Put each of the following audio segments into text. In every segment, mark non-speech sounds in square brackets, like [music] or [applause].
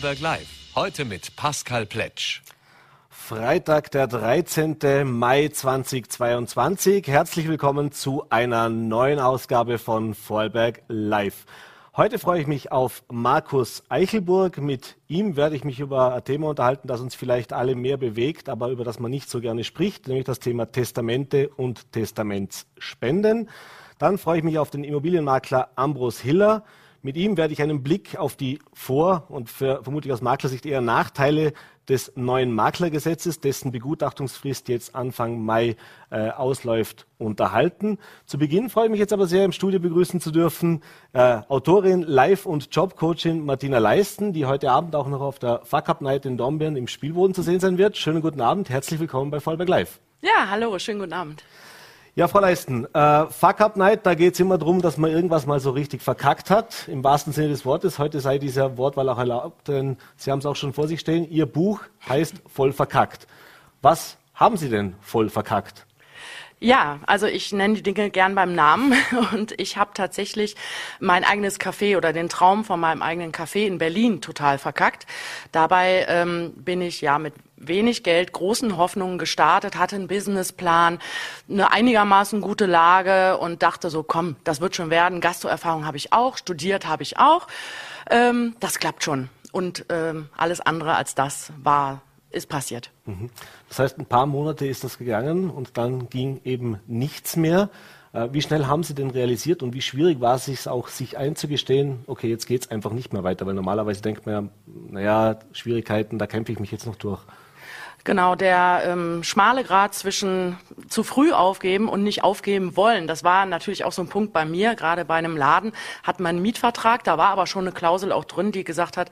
Vorarlberg Live. Heute mit Pascal Pletsch. Freitag, der 13. Mai 2022. Herzlich willkommen zu einer neuen Ausgabe von Vorarlberg Live. Heute freue ich mich auf Markus Eichelburg. Mit ihm werde ich mich über ein Thema unterhalten, das uns vielleicht alle mehr bewegt, aber über das man nicht so gerne spricht, nämlich das Thema Testamente und Testamentsspenden. Dann freue ich mich auf den Immobilienmakler Ambros Hiller. Mit ihm werde ich einen Blick auf die Vor- und vermutlich aus Maklersicht eher Nachteile des neuen Maklergesetzes, dessen Begutachtungsfrist jetzt Anfang Mai äh, ausläuft, unterhalten. Zu Beginn freue ich mich jetzt aber sehr, im Studio begrüßen zu dürfen äh, Autorin, Live- und Jobcoachin Martina Leisten, die heute Abend auch noch auf der Fuck Up Night in Dornbirn im Spielboden zu sehen sein wird. Schönen guten Abend, herzlich willkommen bei Vollberg Live. Ja, hallo, schönen guten Abend. Ja, Frau Leisten, äh, Fuck Up Night, da geht es immer darum, dass man irgendwas mal so richtig verkackt hat, im wahrsten Sinne des Wortes. Heute sei dieser Wortwahl auch erlaubt, denn Sie haben es auch schon vor sich stehen. Ihr Buch heißt Voll verkackt. Was haben Sie denn voll verkackt? Ja, also ich nenne die Dinge gern beim Namen [laughs] und ich habe tatsächlich mein eigenes Café oder den Traum von meinem eigenen Café in Berlin total verkackt. Dabei ähm, bin ich ja mit wenig Geld, großen Hoffnungen gestartet, hatte einen Businessplan, eine einigermaßen gute Lage und dachte so, komm, das wird schon werden. Gastroerfahrung habe ich auch, studiert habe ich auch. Ähm, das klappt schon. Und ähm, alles andere als das war ist passiert. Mhm. Das heißt, ein paar Monate ist das gegangen und dann ging eben nichts mehr. Äh, wie schnell haben Sie denn realisiert und wie schwierig war es sich auch, sich einzugestehen, okay, jetzt geht es einfach nicht mehr weiter? Weil normalerweise denkt man ja, naja, Schwierigkeiten, da kämpfe ich mich jetzt noch durch. Genau, der ähm, schmale Grad zwischen zu früh aufgeben und nicht aufgeben wollen. Das war natürlich auch so ein Punkt bei mir. Gerade bei einem Laden hat man einen Mietvertrag. Da war aber schon eine Klausel auch drin, die gesagt hat,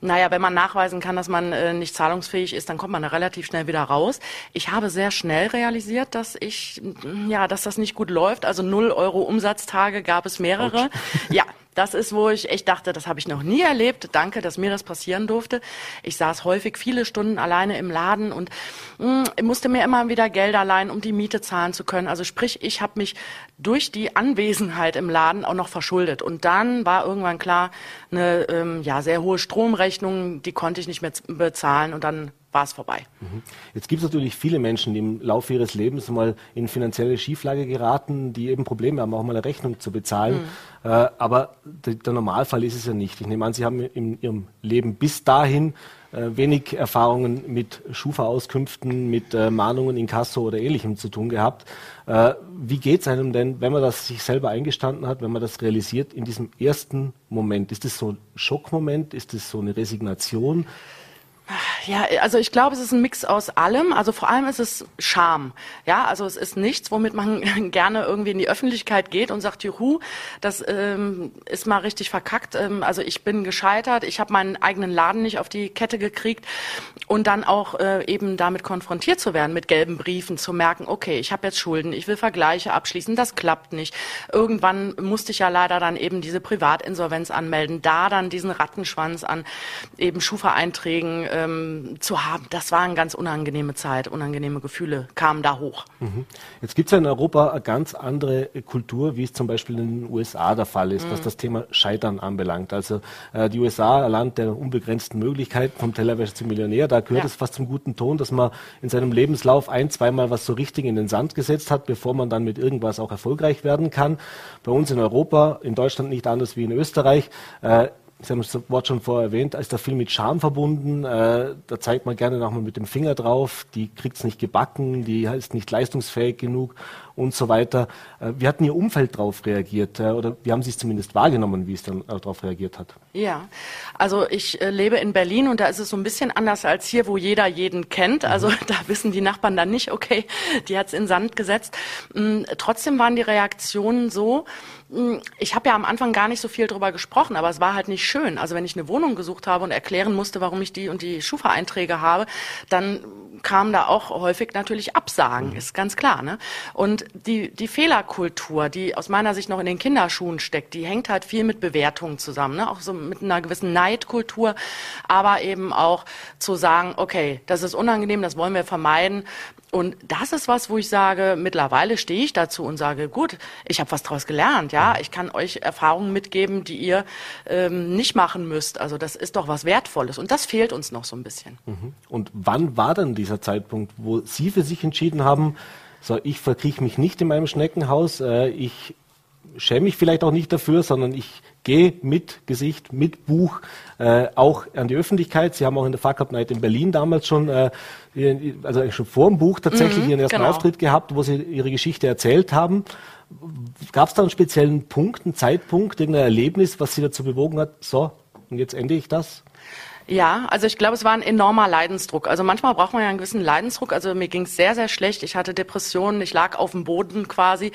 naja, wenn man nachweisen kann, dass man äh, nicht zahlungsfähig ist, dann kommt man da relativ schnell wieder raus. Ich habe sehr schnell realisiert, dass ich, ja, dass das nicht gut läuft. Also null Euro Umsatztage gab es mehrere. Ouch. Ja, das ist, wo ich echt dachte, das habe ich noch nie erlebt. Danke, dass mir das passieren durfte. Ich saß häufig viele Stunden alleine im Laden und mh, mm, musste mir immer wieder Geld allein, um die Miete zahlen zu können. Also sprich, ich habe mich durch die Anwesenheit im Laden auch noch verschuldet. Und dann war irgendwann klar, eine ähm, ja, sehr hohe Stromrechnung, die konnte ich nicht mehr bezahlen. Und dann war es vorbei. Mhm. Jetzt gibt es natürlich viele Menschen, die im Laufe ihres Lebens mal in finanzielle Schieflage geraten, die eben Probleme haben, auch mal eine Rechnung zu bezahlen. Mhm. Äh, aber der Normalfall ist es ja nicht. Ich nehme an, Sie haben in Ihrem Leben bis dahin äh, wenig Erfahrungen mit Schufa-Auskünften, mit äh, Mahnungen in Kasso oder ähnlichem zu tun gehabt. Äh, wie geht es einem denn, wenn man das sich selber eingestanden hat, wenn man das realisiert in diesem ersten Moment? Ist das so ein Schockmoment? Ist das so eine Resignation? Ja, also ich glaube, es ist ein Mix aus allem. Also vor allem ist es Scham. Ja, also es ist nichts, womit man [laughs] gerne irgendwie in die Öffentlichkeit geht und sagt, juhu, das ähm, ist mal richtig verkackt. Ähm, also ich bin gescheitert, ich habe meinen eigenen Laden nicht auf die Kette gekriegt und dann auch äh, eben damit konfrontiert zu werden, mit gelben Briefen, zu merken, okay, ich habe jetzt Schulden, ich will Vergleiche abschließen, das klappt nicht. Irgendwann musste ich ja leider dann eben diese Privatinsolvenz anmelden, da dann diesen Rattenschwanz an eben Schufa-Einträgen ähm, zu haben, das war eine ganz unangenehme Zeit, unangenehme Gefühle kamen da hoch. Mhm. Jetzt gibt es ja in Europa eine ganz andere Kultur, wie es zum Beispiel in den USA der Fall ist, mhm. was das Thema Scheitern anbelangt. Also äh, die USA, ein Land der unbegrenzten Möglichkeiten, vom Tellerwäscher zum Millionär, da gehört ja. es fast zum guten Ton, dass man in seinem Lebenslauf ein, zweimal was so richtig in den Sand gesetzt hat, bevor man dann mit irgendwas auch erfolgreich werden kann. Bei uns in Europa, in Deutschland nicht anders wie in Österreich, äh, Sie haben das Wort schon vorher erwähnt, ist da viel mit Scham verbunden. Äh, da zeigt man gerne nochmal mit dem Finger drauf, die kriegt es nicht gebacken, die ist nicht leistungsfähig genug und so weiter. Äh, wie hat denn Ihr Umfeld darauf reagiert? Äh, oder wie haben Sie es zumindest wahrgenommen, wie es dann darauf reagiert hat? Ja, also ich lebe in Berlin und da ist es so ein bisschen anders als hier, wo jeder jeden kennt. Also mhm. [laughs] da wissen die Nachbarn dann nicht, okay, die hat es in Sand gesetzt. Mm, trotzdem waren die Reaktionen so, ich habe ja am Anfang gar nicht so viel drüber gesprochen, aber es war halt nicht schön. Also wenn ich eine Wohnung gesucht habe und erklären musste, warum ich die und die Schufa-Einträge habe, dann kamen da auch häufig natürlich Absagen, mhm. ist ganz klar. Ne? Und die, die Fehlerkultur, die aus meiner Sicht noch in den Kinderschuhen steckt, die hängt halt viel mit Bewertungen zusammen, ne? auch so mit einer gewissen Neidkultur, aber eben auch zu sagen, okay, das ist unangenehm, das wollen wir vermeiden. Und das ist was, wo ich sage, mittlerweile stehe ich dazu und sage, gut, ich habe was daraus gelernt, ja, ich kann euch Erfahrungen mitgeben, die ihr ähm, nicht machen müsst. Also das ist doch was Wertvolles und das fehlt uns noch so ein bisschen. Mhm. Und wann war denn dieser Zeitpunkt, wo Sie für sich entschieden haben, so ich verkrieche mich nicht in meinem Schneckenhaus, äh, ich schäme mich vielleicht auch nicht dafür, sondern ich gehe mit Gesicht, mit Buch äh, auch an die Öffentlichkeit. Sie haben auch in der Fuck Up Night in Berlin damals schon, äh, also schon vor dem Buch tatsächlich mhm, ihren ersten genau. Auftritt gehabt, wo Sie Ihre Geschichte erzählt haben. Gab es da einen speziellen Punkt, einen Zeitpunkt, irgendein Erlebnis, was Sie dazu bewogen hat, so, und jetzt ende ich das? Ja, also ich glaube, es war ein enormer Leidensdruck. Also manchmal braucht man ja einen gewissen Leidensdruck. Also mir ging es sehr, sehr schlecht. Ich hatte Depressionen, ich lag auf dem Boden quasi.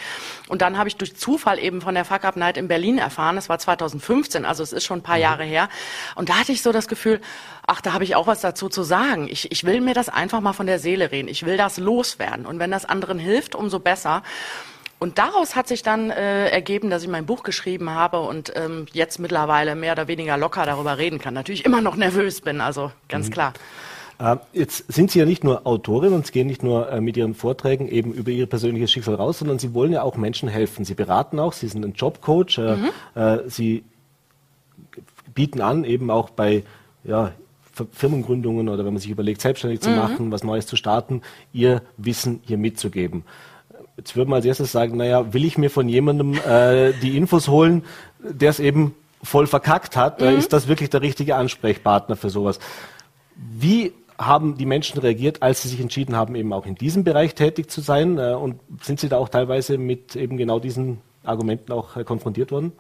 Und dann habe ich durch Zufall eben von der Fuck Up Night in Berlin erfahren. Das war 2015, also es ist schon ein paar mhm. Jahre her. Und da hatte ich so das Gefühl, ach, da habe ich auch was dazu zu sagen. Ich, ich will mir das einfach mal von der Seele reden. Ich will das loswerden. Und wenn das anderen hilft, umso besser. Und daraus hat sich dann äh, ergeben, dass ich mein Buch geschrieben habe und ähm, jetzt mittlerweile mehr oder weniger locker darüber reden kann. Natürlich immer noch nervös bin, also ganz mhm. klar. Äh, jetzt sind Sie ja nicht nur Autorin und Sie gehen nicht nur äh, mit Ihren Vorträgen eben über Ihr persönliches Schicksal raus, sondern Sie wollen ja auch Menschen helfen. Sie beraten auch, Sie sind ein Jobcoach, äh, mhm. Sie bieten an, eben auch bei ja, Firmengründungen oder wenn man sich überlegt, selbstständig zu mhm. machen, was Neues zu starten, Ihr Wissen hier mitzugeben. Jetzt würde man als erstes sagen, naja, will ich mir von jemandem äh, die Infos holen, der es eben voll verkackt hat? Mhm. Ist das wirklich der richtige Ansprechpartner für sowas? Wie haben die Menschen reagiert, als sie sich entschieden haben, eben auch in diesem Bereich tätig zu sein? Äh, und sind sie da auch teilweise mit eben genau diesen Argumenten auch äh, konfrontiert worden?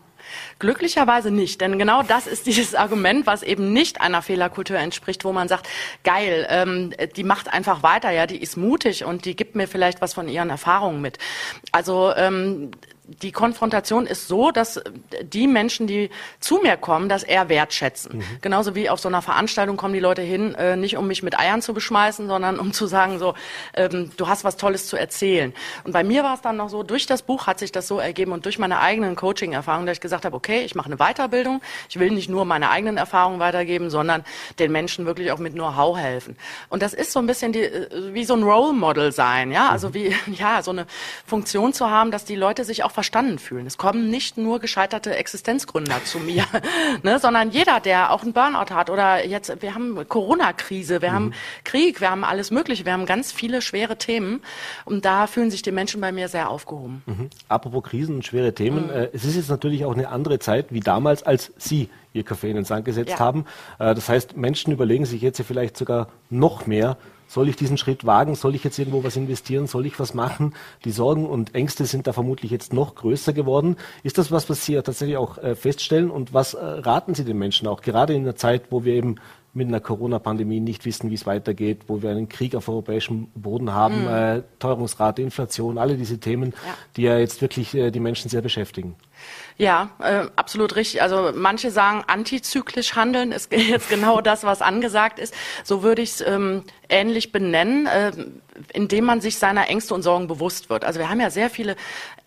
Glücklicherweise nicht, denn genau das ist dieses Argument, was eben nicht einer Fehlerkultur entspricht, wo man sagt, geil, ähm, die macht einfach weiter, ja, die ist mutig und die gibt mir vielleicht was von ihren Erfahrungen mit. Also ähm, die Konfrontation ist so, dass die Menschen, die zu mir kommen, das eher wertschätzen. Mhm. Genauso wie auf so einer Veranstaltung kommen die Leute hin, äh, nicht um mich mit Eiern zu beschmeißen, sondern um zu sagen, so, ähm, du hast was Tolles zu erzählen. Und bei mir war es dann noch so, durch das Buch hat sich das so ergeben und durch meine eigenen Coaching-Erfahrungen, dass ich gesagt habe, okay, ich mache eine Weiterbildung. Ich will nicht nur meine eigenen Erfahrungen weitergeben, sondern den Menschen wirklich auch mit Know-how helfen. Und das ist so ein bisschen die, äh, wie so ein Role Model sein, ja, also mhm. wie, [laughs] ja, so eine Funktion zu haben, dass die Leute sich auch verstanden fühlen. Es kommen nicht nur gescheiterte Existenzgründer zu mir, [laughs] ne, sondern jeder, der auch einen Burnout hat oder jetzt, wir haben Corona-Krise, wir mhm. haben Krieg, wir haben alles Mögliche, wir haben ganz viele schwere Themen und da fühlen sich die Menschen bei mir sehr aufgehoben. Mhm. Apropos Krisen und schwere Themen, mhm. äh, es ist jetzt natürlich auch eine andere Zeit wie damals, als Sie Ihr Kaffee in den Sand gesetzt ja. haben. Äh, das heißt, Menschen überlegen sich jetzt ja vielleicht sogar noch mehr, soll ich diesen Schritt wagen? Soll ich jetzt irgendwo was investieren? Soll ich was machen? Die Sorgen und Ängste sind da vermutlich jetzt noch größer geworden. Ist das was, was Sie ja tatsächlich auch äh, feststellen? Und was äh, raten Sie den Menschen auch, gerade in einer Zeit, wo wir eben mit einer Corona-Pandemie nicht wissen, wie es weitergeht, wo wir einen Krieg auf europäischem Boden haben, mhm. äh, Teuerungsrate, Inflation, alle diese Themen, ja. die ja jetzt wirklich äh, die Menschen sehr beschäftigen. Ja, äh, absolut richtig. Also manche sagen, antizyklisch handeln ist [laughs] jetzt genau das, was angesagt ist. So würde ich es ähm, ähnlich benennen, äh, indem man sich seiner Ängste und Sorgen bewusst wird. Also wir haben ja sehr viele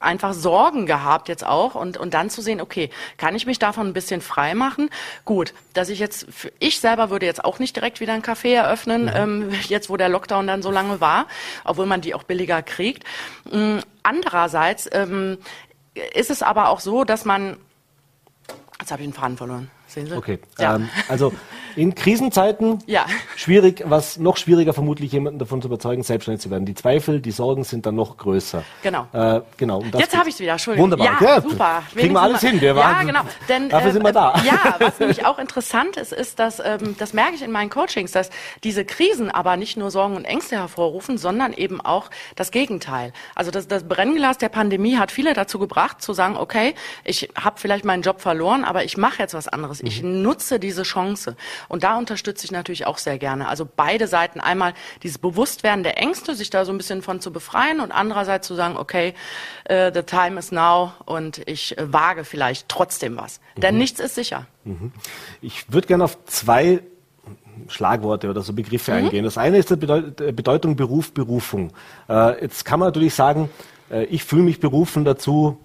einfach Sorgen gehabt jetzt auch und, und dann zu sehen, okay, kann ich mich davon ein bisschen frei machen? Gut, dass ich jetzt, ich selber würde jetzt auch nicht direkt wieder ein Café eröffnen, ja. ähm, jetzt wo der Lockdown dann so lange war, obwohl man die auch billiger kriegt. Ähm, andererseits ähm, ist es aber auch so, dass man, jetzt habe ich den Faden verloren. Sehen Sie? Okay, ja. ähm, also in Krisenzeiten [laughs] ja. schwierig, was noch schwieriger vermutlich jemanden davon zu überzeugen, selbstständig zu werden. Die Zweifel, die Sorgen sind dann noch größer. Genau. Äh, genau. Jetzt habe ich es wieder, Entschuldigung. Wunderbar. Ja, ja super. Kriegen wir alles hin. Wir waren, ja, genau. Denn, dafür äh, sind wir da. [laughs] Ja, was nämlich auch interessant ist, ist, dass, ähm, das merke ich in meinen Coachings, dass diese Krisen aber nicht nur Sorgen und Ängste hervorrufen, sondern eben auch das Gegenteil. Also das, das Brennglas der Pandemie hat viele dazu gebracht, zu sagen, okay, ich habe vielleicht meinen Job verloren, aber ich mache jetzt was anderes. Mhm. Ich nutze diese Chance. Und da unterstütze ich natürlich auch sehr gerne. Also beide Seiten. Einmal dieses Bewusstwerden der Ängste, sich da so ein bisschen von zu befreien und andererseits zu sagen, okay, uh, the time is now und ich äh, wage vielleicht trotzdem was. Mhm. Denn nichts ist sicher. Mhm. Ich würde gerne auf zwei Schlagworte oder so Begriffe mhm. eingehen. Das eine ist die Bedeutung Beruf, Berufung. Äh, jetzt kann man natürlich sagen, äh, ich fühle mich berufen dazu,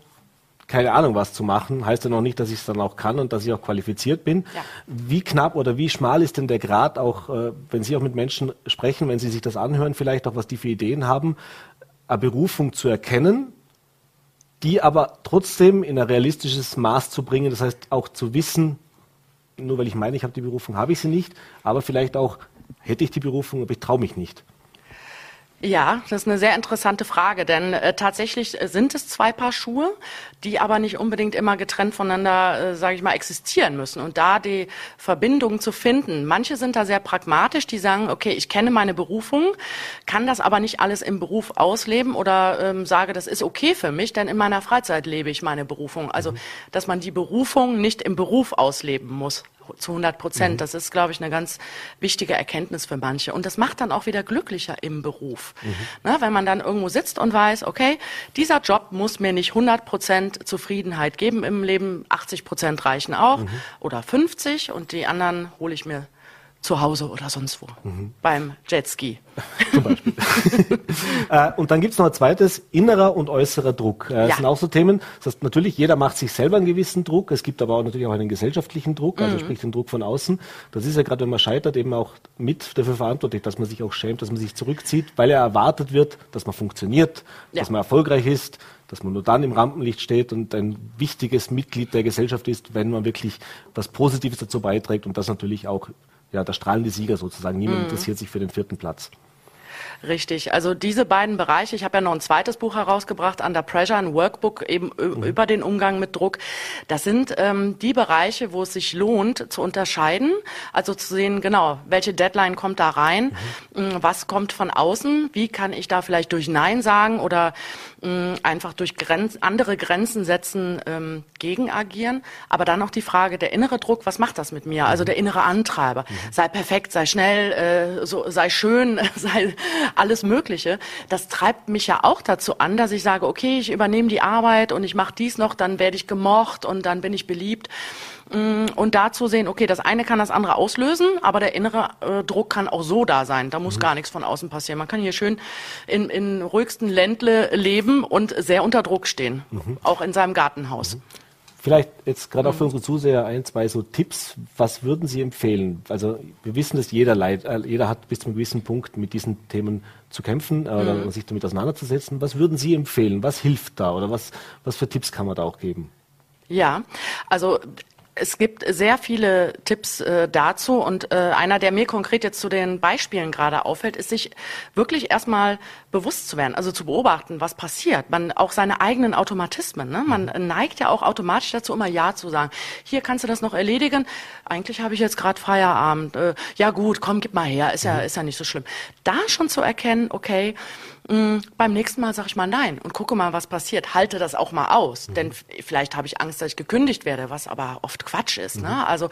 keine Ahnung was zu machen, heißt ja noch nicht, dass ich es dann auch kann und dass ich auch qualifiziert bin. Ja. Wie knapp oder wie schmal ist denn der Grad auch, äh, wenn Sie auch mit Menschen sprechen, wenn Sie sich das anhören, vielleicht auch was die für Ideen haben, eine Berufung zu erkennen, die aber trotzdem in ein realistisches Maß zu bringen, das heißt auch zu wissen, nur weil ich meine, ich habe die Berufung, habe ich sie nicht, aber vielleicht auch hätte ich die Berufung, aber ich traue mich nicht. Ja, das ist eine sehr interessante Frage, denn äh, tatsächlich äh, sind es zwei Paar Schuhe, die aber nicht unbedingt immer getrennt voneinander, äh, sage ich mal, existieren müssen. Und da die Verbindung zu finden. Manche sind da sehr pragmatisch, die sagen, okay, ich kenne meine Berufung, kann das aber nicht alles im Beruf ausleben oder ähm, sage, das ist okay für mich, denn in meiner Freizeit lebe ich meine Berufung. Also, mhm. dass man die Berufung nicht im Beruf ausleben muss zu 100 Prozent. Mhm. Das ist, glaube ich, eine ganz wichtige Erkenntnis für manche. Und das macht dann auch wieder glücklicher im Beruf. Mhm. Na, wenn man dann irgendwo sitzt und weiß, okay, dieser Job muss mir nicht 100 Prozent Zufriedenheit geben im Leben, 80 Prozent reichen auch mhm. oder 50 und die anderen hole ich mir zu Hause oder sonst wo. Mhm. Beim Jetski. [laughs] Zum Beispiel. [laughs] äh, und dann gibt es noch ein zweites, innerer und äußerer Druck. Äh, das ja. sind auch so Themen. Das heißt, natürlich, jeder macht sich selber einen gewissen Druck. Es gibt aber auch natürlich auch einen gesellschaftlichen Druck, also mhm. sprich den Druck von außen. Das ist ja gerade, wenn man scheitert, eben auch mit dafür verantwortlich, dass man sich auch schämt, dass man sich zurückzieht, weil ja erwartet wird, dass man funktioniert, ja. dass man erfolgreich ist, dass man nur dann im Rampenlicht steht und ein wichtiges Mitglied der Gesellschaft ist, wenn man wirklich was Positives dazu beiträgt und das natürlich auch ja, der strahlende Sieger sozusagen. Niemand mhm. interessiert sich für den vierten Platz. Richtig. Also diese beiden Bereiche, ich habe ja noch ein zweites Buch herausgebracht, Under Pressure, ein Workbook eben mhm. über den Umgang mit Druck. Das sind ähm, die Bereiche, wo es sich lohnt zu unterscheiden, also zu sehen, genau, welche Deadline kommt da rein, mhm. Mm, was kommt von außen, wie kann ich da vielleicht durch Nein sagen oder mh, einfach durch Grenz, andere Grenzen setzen ähm, gegen agieren. Aber dann noch die Frage, der innere Druck, was macht das mit mir? Also der innere Antreiber. Sei perfekt, sei schnell, äh, so, sei schön, [laughs] sei alles Mögliche. Das treibt mich ja auch dazu an, dass ich sage, okay, ich übernehme die Arbeit und ich mache dies noch, dann werde ich gemocht und dann bin ich beliebt. Mm, und dazu sehen, okay, das eine kann das andere auslösen, aber der innere äh, Druck kann auch so da sein. Da muss mhm. gar nichts von außen passieren. Man kann hier schön in, in ruhigsten Ländle leben und sehr unter Druck stehen, mhm. auch in seinem Gartenhaus. Mhm. Vielleicht jetzt gerade auch für unsere Zuseher ein, zwei so Tipps. Was würden Sie empfehlen? Also wir wissen, dass jeder Leid, äh, jeder hat bis zu einem gewissen Punkt mit diesen Themen zu kämpfen oder mhm. sich damit auseinanderzusetzen. Was würden Sie empfehlen? Was hilft da oder was, was für Tipps kann man da auch geben? Ja, also es gibt sehr viele Tipps äh, dazu und äh, einer, der mir konkret jetzt zu den Beispielen gerade auffällt, ist sich wirklich erstmal bewusst zu werden, also zu beobachten, was passiert. Man auch seine eigenen Automatismen. Ne? Man mhm. neigt ja auch automatisch dazu, immer Ja zu sagen. Hier kannst du das noch erledigen. Eigentlich habe ich jetzt gerade Feierabend. Äh, ja gut, komm, gib mal her. Ist ja, mhm. ist ja nicht so schlimm. Da schon zu erkennen, okay, mh, beim nächsten Mal sage ich mal nein und gucke mal, was passiert. Halte das auch mal aus, mhm. denn vielleicht habe ich Angst, dass ich gekündigt werde, was aber oft Quatsch ist. Ne? Mhm. Ne? Also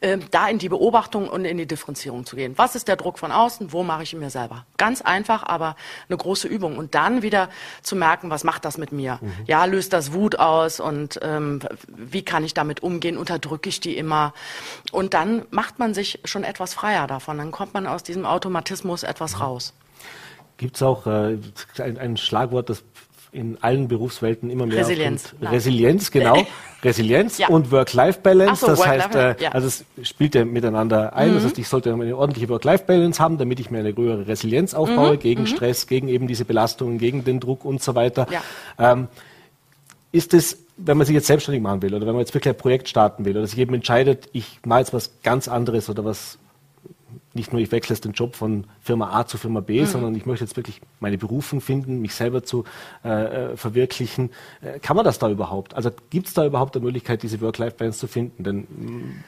äh, da in die Beobachtung und in die Differenzierung zu gehen. Was ist der Druck von außen? Wo mache ich ihn mir selber? Ganz einfach, aber eine große Übung. Und dann wieder zu merken, was macht das mit mir? Mhm. Ja, löst das Wut aus und ähm, wie kann ich damit umgehen? Unterdrücke ich die immer? Und dann macht man sich schon etwas freier davon. Dann kommt man aus diesem Automatismus etwas mhm. raus. Gibt es auch äh, ein, ein, Schlagwort, das in allen Berufswelten immer mehr Resilienz. Resilienz, genau. [laughs] Resilienz ja. und Work-Life-Balance. So, das Work heißt, äh, ja. also es spielt ja miteinander ein. Mhm. Das heißt, ich sollte eine ordentliche Work-Life-Balance haben, damit ich mir eine höhere Resilienz aufbaue mhm. gegen mhm. Stress, gegen eben diese Belastungen, gegen den Druck und so weiter. Ja. Ähm, ist es wenn man sich jetzt selbstständig machen will oder wenn man jetzt wirklich ein Projekt starten will oder sich eben entscheidet, ich mache jetzt was ganz anderes oder was nicht nur ich wechsle jetzt den Job von Firma A zu Firma B, mhm. sondern ich möchte jetzt wirklich meine Berufung finden, mich selber zu äh, äh verwirklichen. Äh, kann man das da überhaupt? Also gibt es da überhaupt eine Möglichkeit, diese Work-Life-Balance zu finden? Denn mh, mm,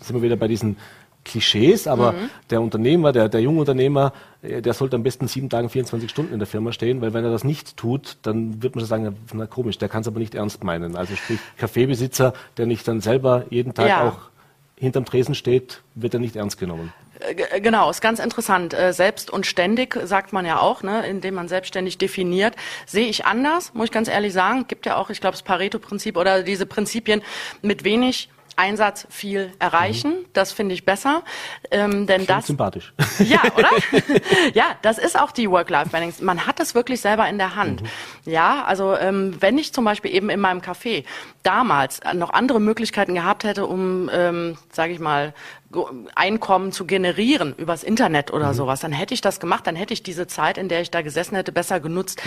sind wir wieder bei diesen Klischees, aber mhm. der Unternehmer, der, der junge Unternehmer, äh, der sollte am besten sieben Tage, 24 Stunden in der Firma stehen, weil wenn er das nicht tut, dann wird man schon sagen, na komisch, der kann es aber nicht ernst meinen. Also sprich, Kaffeebesitzer, der nicht dann selber jeden Tag ja. auch hinterm Tresen steht, wird er nicht ernst genommen. Äh, genau, ist ganz interessant. Äh, selbst und ständig sagt man ja auch, ne, indem man selbstständig definiert, sehe ich anders, muss ich ganz ehrlich sagen. Gibt ja auch, ich glaube, das Pareto-Prinzip oder diese Prinzipien mit wenig Einsatz viel erreichen. Mhm. Das finde ich besser. Ähm, denn das sympathisch. Ja, oder? [laughs] [laughs] ja, das ist auch die Work-Life-Balance. Man hat es wirklich selber in der Hand. Mhm. Ja, also ähm, wenn ich zum Beispiel eben in meinem Café damals noch andere Möglichkeiten gehabt hätte, um, ähm, sage ich mal, Einkommen zu generieren übers Internet oder mhm. sowas, dann hätte ich das gemacht, dann hätte ich diese Zeit, in der ich da gesessen hätte, besser genutzt.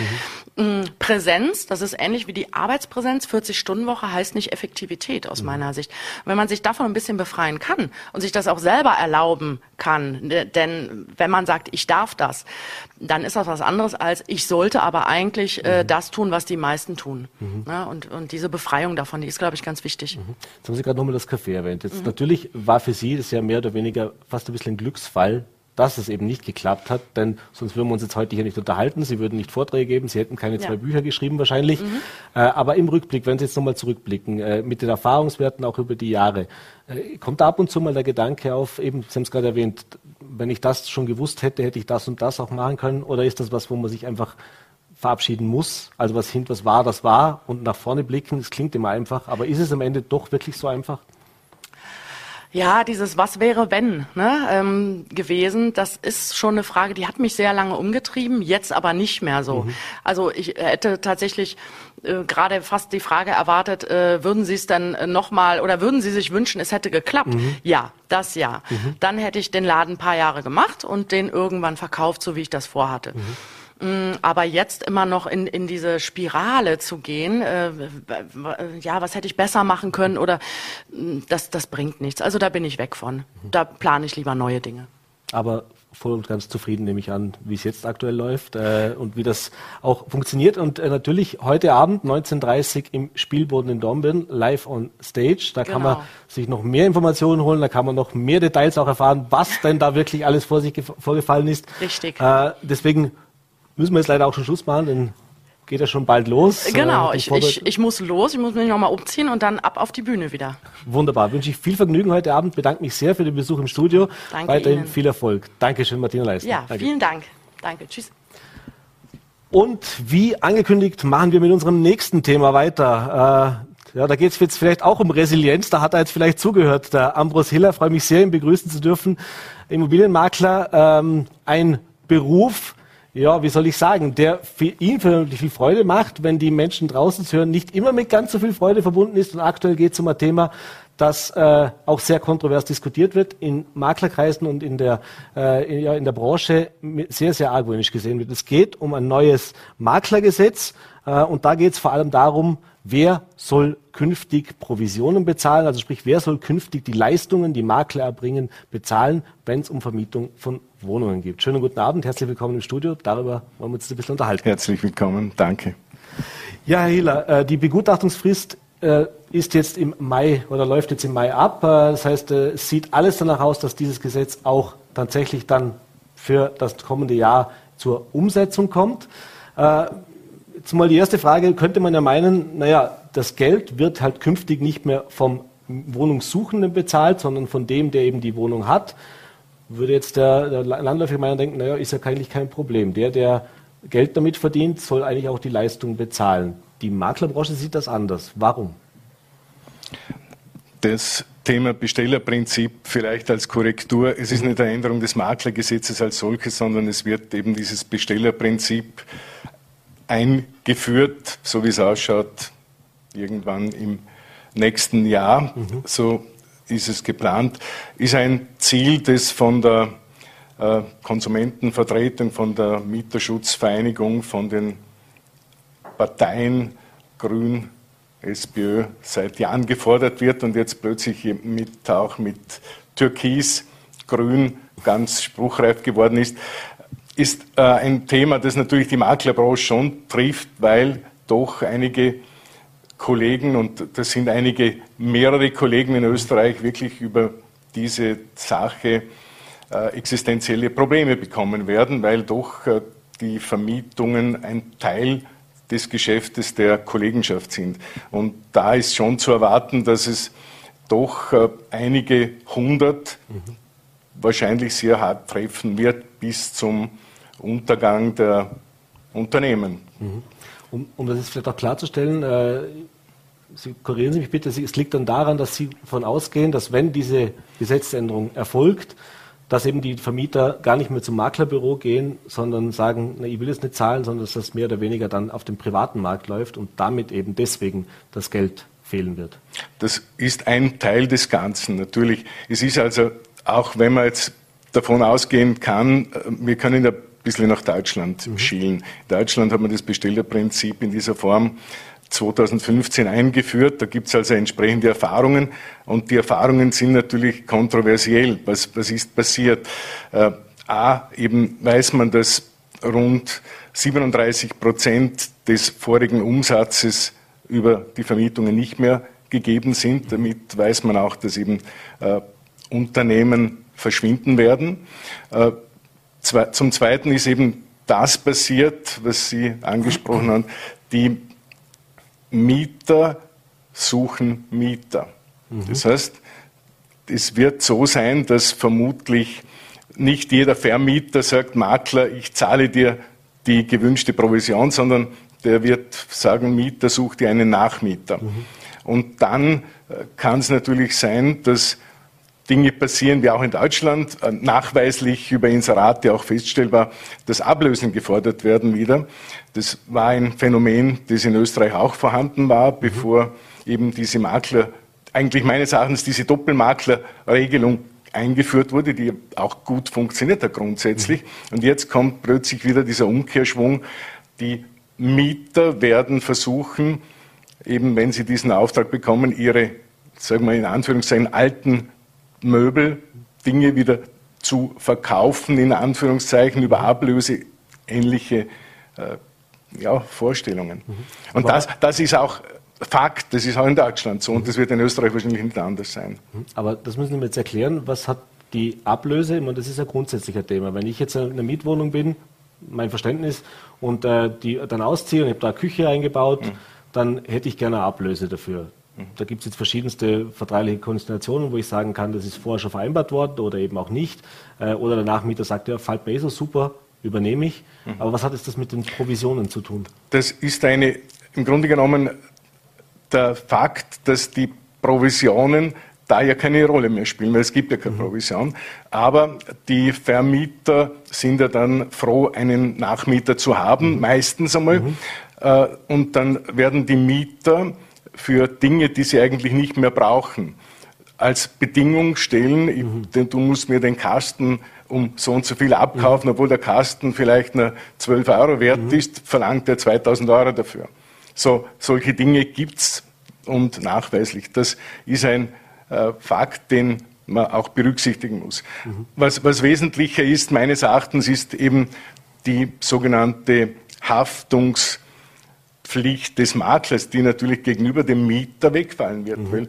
Mhm. Mm, Präsenz, das ist ähnlich wie die Arbeitspräsenz, 40-Stunden-Woche heißt nicht Effektivität aus mhm. meiner Sicht. wenn man sich davon ein bisschen befreien kann und sich das auch selber erlauben kann, denn wenn man sagt, ich darf das, dann ist das was anderes als ich sollte aber eigentlich äh, mhm. das tun, was die meisten tun. Mhm. Ja, und, und diese Befreiung davon, die ist, glaube ich, ganz wichtig. Mhm. Jetzt haben Sie gerade nochmal das Café erwähnt. Jetzt natürlich war für Sie das ja mehr oder weniger fast ein bisschen ein Glücksfall, dass es eben nicht geklappt hat, denn sonst würden wir uns jetzt heute hier nicht unterhalten. Sie würden nicht Vorträge geben, Sie hätten keine zwei Bücher geschrieben wahrscheinlich. Mhm. Äh, aber im Rückblick, wenn Sie jetzt nochmal zurückblicken, äh, mit den Erfahrungswerten auch über die Jahre, äh, kommt da ab und zu mal der Gedanke auf, eben, Sie haben es gerade erwähnt, wenn ich das schon gewusst hätte, hätte ich das und das auch machen können? Oder ist das was, wo man sich einfach verabschieden muss? Also was hinter was war, das war und nach vorne blicken, das klingt immer einfach, aber ist es am Ende doch wirklich so einfach? Ja, dieses Was wäre wenn ne, ähm, gewesen, das ist schon eine Frage, die hat mich sehr lange umgetrieben, jetzt aber nicht mehr so. Mhm. Also ich hätte tatsächlich äh, gerade fast die Frage erwartet, äh, würden Sie es dann nochmal oder würden Sie sich wünschen, es hätte geklappt? Mhm. Ja, das ja. Mhm. Dann hätte ich den Laden ein paar Jahre gemacht und den irgendwann verkauft, so wie ich das vorhatte. Mhm. Mm, aber jetzt immer noch in, in diese Spirale zu gehen, äh, ja, was hätte ich besser machen können oder mm, das, das bringt nichts. Also da bin ich weg von. Da plane ich lieber neue Dinge. Aber voll und ganz zufrieden, nehme ich an, wie es jetzt aktuell läuft äh, und wie das auch funktioniert. Und äh, natürlich heute Abend 19.30 im Spielboden in Dornbirn, live on stage. Da genau. kann man genau. sich noch mehr Informationen holen, da kann man noch mehr Details auch erfahren, was denn da wirklich alles vor sich vorgefallen ist. Richtig. Äh, deswegen müssen wir jetzt leider auch schon Schluss machen, denn geht ja schon bald los. Genau, äh, ich, ich, ich muss los, ich muss mich nochmal umziehen und dann ab auf die Bühne wieder. Wunderbar, wünsche ich viel Vergnügen heute Abend, bedanke mich sehr für den Besuch im Studio. Danke Weiterhin Ihnen. viel Erfolg. Dankeschön, Martina Leisner. Ja, Danke. vielen Dank. Danke, tschüss. Und wie angekündigt, machen wir mit unserem nächsten Thema weiter. Äh, ja, da geht es jetzt vielleicht auch um Resilienz. Da hat er jetzt vielleicht zugehört. Der Ambros Hiller, freue mich sehr, ihn begrüßen zu dürfen. Immobilienmakler, ähm, ein Beruf, ja, wie soll ich sagen, der für ihn viel Freude macht, wenn die Menschen draußen zu hören, nicht immer mit ganz so viel Freude verbunden ist. Und aktuell geht es um ein Thema, das äh, auch sehr kontrovers diskutiert wird, in Maklerkreisen und in der, äh, in, ja, in der Branche sehr, sehr argwöhnisch gesehen wird. Es geht um ein neues Maklergesetz äh, und da geht es vor allem darum, wer soll künftig Provisionen bezahlen, also sprich, wer soll künftig die Leistungen, die Makler erbringen, bezahlen, wenn es um Vermietung von Wohnungen geht. Schönen guten Abend, herzlich willkommen im Studio. Darüber wollen wir uns ein bisschen unterhalten. Herzlich willkommen, danke. Ja, Herr Hiller, äh, die Begutachtungsfrist äh, ist jetzt im Mai oder läuft jetzt im Mai ab. Äh, das heißt, es sieht alles danach aus, dass dieses Gesetz auch tatsächlich dann für das kommende Jahr zur Umsetzung kommt. Jetzt mal die erste Frage, könnte man ja meinen, naja, das Geld wird halt künftig nicht mehr vom Wohnungssuchenden bezahlt, sondern von dem, der eben die Wohnung hat. Würde jetzt der, der landläufige Meinung denken, naja, ist ja eigentlich kein Problem. Der, der Geld damit verdient, soll eigentlich auch die Leistung bezahlen. Die Maklerbranche sieht das anders. Warum? Das Thema Bestellerprinzip vielleicht als Korrektur. Es ist nicht eine Änderung des Maklergesetzes als solches, sondern es wird eben dieses Bestellerprinzip eingeführt, so wie es ausschaut, irgendwann im nächsten Jahr. Mhm. So ist es geplant. Ist ein Ziel, das von der äh, Konsumentenvertretung, von der Mieterschutzvereinigung, von den Parteien Grün, SPÖ seit Jahren gefordert wird und jetzt plötzlich mit, auch mit Türkis, Grün ganz spruchreif geworden ist ist äh, ein Thema, das natürlich die Maklerbranche schon trifft, weil doch einige Kollegen, und das sind einige, mehrere Kollegen in Österreich, wirklich über diese Sache äh, existenzielle Probleme bekommen werden, weil doch äh, die Vermietungen ein Teil des Geschäftes der Kollegenschaft sind. Und da ist schon zu erwarten, dass es doch äh, einige hundert mhm. wahrscheinlich sehr hart treffen wird bis zum Untergang der Unternehmen. Mhm. Um, um, das jetzt vielleicht auch klarzustellen, äh, Sie korrigieren Sie mich bitte, es liegt dann daran, dass Sie davon ausgehen, dass wenn diese Gesetzesänderung erfolgt, dass eben die Vermieter gar nicht mehr zum Maklerbüro gehen, sondern sagen, na, ich will es nicht zahlen, sondern dass das mehr oder weniger dann auf dem privaten Markt läuft und damit eben deswegen das Geld fehlen wird. Das ist ein Teil des Ganzen, natürlich. Es ist also, auch wenn man jetzt davon ausgehen kann, äh, wir können ja ein bisschen nach Deutschland mhm. schielen. In Deutschland hat man das Bestellerprinzip in dieser Form 2015 eingeführt. Da gibt es also entsprechende Erfahrungen und die Erfahrungen sind natürlich kontroversiell. Was, was ist passiert? Äh, A, eben weiß man, dass rund 37 Prozent des vorigen Umsatzes über die Vermietungen nicht mehr gegeben sind. Damit weiß man auch, dass eben äh, Unternehmen verschwinden werden. Äh, zum Zweiten ist eben das passiert, was Sie angesprochen haben, die Mieter suchen Mieter. Mhm. Das heißt, es wird so sein, dass vermutlich nicht jeder Vermieter sagt, Makler, ich zahle dir die gewünschte Provision, sondern der wird sagen, Mieter sucht dir einen Nachmieter. Mhm. Und dann äh, kann es natürlich sein, dass Dinge passieren, wie auch in Deutschland, äh, nachweislich über Inserate auch feststellbar, dass Ablösen gefordert werden wieder. Das war ein Phänomen, das in Österreich auch vorhanden war, bevor eben diese Makler, eigentlich meines Erachtens diese Doppelmaklerregelung eingeführt wurde, die auch gut funktioniert hat grundsätzlich. Mhm. Und jetzt kommt plötzlich wieder dieser Umkehrschwung. Die Mieter werden versuchen, eben wenn sie diesen Auftrag bekommen, ihre, sagen wir in Anführungszeichen, alten Möbel, Dinge wieder zu verkaufen, in Anführungszeichen, über Ablöse ähnliche äh, ja, Vorstellungen. Mhm. Und das, das ist auch Fakt, das ist auch in Deutschland so und das wird in Österreich wahrscheinlich nicht anders sein. Mhm. Aber das müssen Sie mir jetzt erklären, was hat die Ablöse, ich meine, das ist ein grundsätzlicher Thema. Wenn ich jetzt in einer Mietwohnung bin, mein Verständnis, und äh, die dann ausziehe und ich habe da eine Küche eingebaut, mhm. dann hätte ich gerne eine Ablöse dafür. Da gibt es jetzt verschiedenste vertragliche Konstellationen, wo ich sagen kann, das ist vorher schon vereinbart worden oder eben auch nicht. Äh, oder der Nachmieter sagt, ja, fällt mir eh so super, übernehme ich. Mhm. Aber was hat es das mit den Provisionen zu tun? Das ist eine, im Grunde genommen der Fakt, dass die Provisionen da ja keine Rolle mehr spielen, weil es gibt ja keine mhm. Provision. Aber die Vermieter sind ja dann froh, einen Nachmieter zu haben, mhm. meistens einmal. Mhm. Äh, und dann werden die Mieter für Dinge, die sie eigentlich nicht mehr brauchen, als Bedingung stellen, mhm. du musst mir den Kasten um so und so viel abkaufen, mhm. obwohl der Kasten vielleicht nur 12 Euro wert mhm. ist, verlangt er 2000 Euro dafür. So, solche Dinge gibt's und nachweislich. Das ist ein äh, Fakt, den man auch berücksichtigen muss. Mhm. Was, was wesentlicher ist, meines Erachtens, ist eben die sogenannte Haftungspflicht des Maklers, die natürlich gegenüber dem Mieter wegfallen wird. Mhm. Weil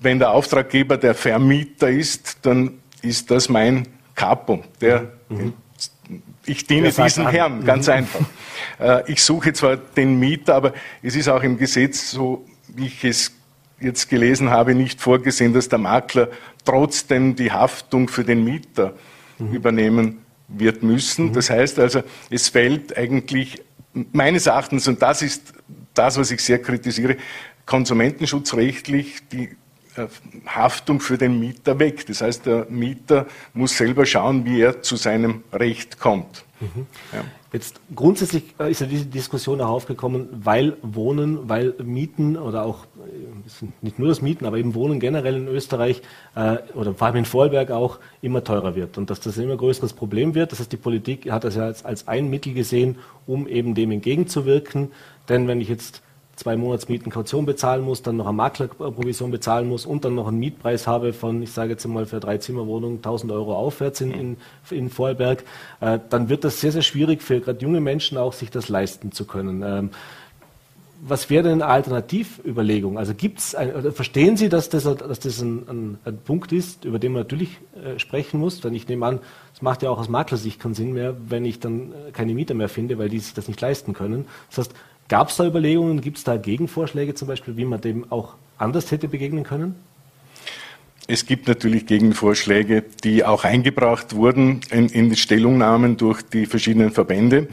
wenn der Auftraggeber der Vermieter ist, dann ist das mein Capo. Der, mhm. Ich diene diesem Herrn, ganz mhm. einfach. Äh, ich suche zwar den Mieter, aber es ist auch im Gesetz so, wie ich es jetzt gelesen habe, nicht vorgesehen, dass der Makler trotzdem die Haftung für den Mieter mhm. übernehmen wird müssen. Mhm. Das heißt also, es fällt eigentlich meines Erachtens, und das ist das, was ich sehr kritisiere, konsumentenschutzrechtlich die Haftung für den Mieter weg. Das heißt, der Mieter muss selber schauen, wie er zu seinem Recht kommt. Mhm. Ja. Jetzt grundsätzlich äh, ist ja diese Diskussion auch aufgekommen, weil Wohnen, weil Mieten oder auch äh, nicht nur das Mieten, aber eben Wohnen generell in Österreich äh, oder vor allem in Vorarlberg auch immer teurer wird und dass das ein immer größeres Problem wird. Das heißt, die Politik hat das ja als, als ein Mittel gesehen, um eben dem entgegenzuwirken. Denn wenn ich jetzt zwei Monatsmieten Kaution bezahlen muss, dann noch eine Maklerprovision bezahlen muss und dann noch einen Mietpreis habe von, ich sage jetzt mal für drei Zimmerwohnungen 1000 Euro aufwärts in, in, in Vorarlberg, äh, dann wird das sehr, sehr schwierig für gerade junge Menschen auch, sich das leisten zu können. Ähm, was wäre denn eine Alternativüberlegung? Also gibt's ein, verstehen Sie, dass das, dass das ein, ein, ein Punkt ist, über den man natürlich äh, sprechen muss? Denn ich nehme an, es macht ja auch aus Maklersicht keinen Sinn mehr, wenn ich dann äh, keine Mieter mehr finde, weil die sich das nicht leisten können. Das heißt, Gab es da Überlegungen, gibt es da Gegenvorschläge zum Beispiel, wie man dem auch anders hätte begegnen können? Es gibt natürlich Gegenvorschläge, die auch eingebracht wurden in, in Stellungnahmen durch die verschiedenen Verbände.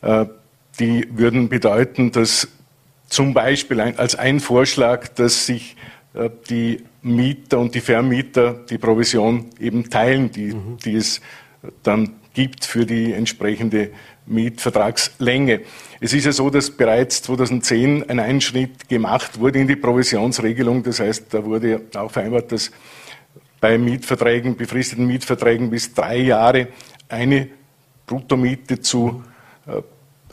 Äh, die würden bedeuten, dass zum Beispiel ein, als ein Vorschlag, dass sich äh, die Mieter und die Vermieter die Provision eben teilen, die, mhm. die es dann gibt für die entsprechende Mietvertragslänge. Es ist ja so, dass bereits 2010 ein Einschnitt gemacht wurde in die Provisionsregelung. Das heißt, da wurde auch vereinbart, dass bei Mietverträgen, befristeten Mietverträgen bis drei Jahre eine Bruttomiete zu, äh,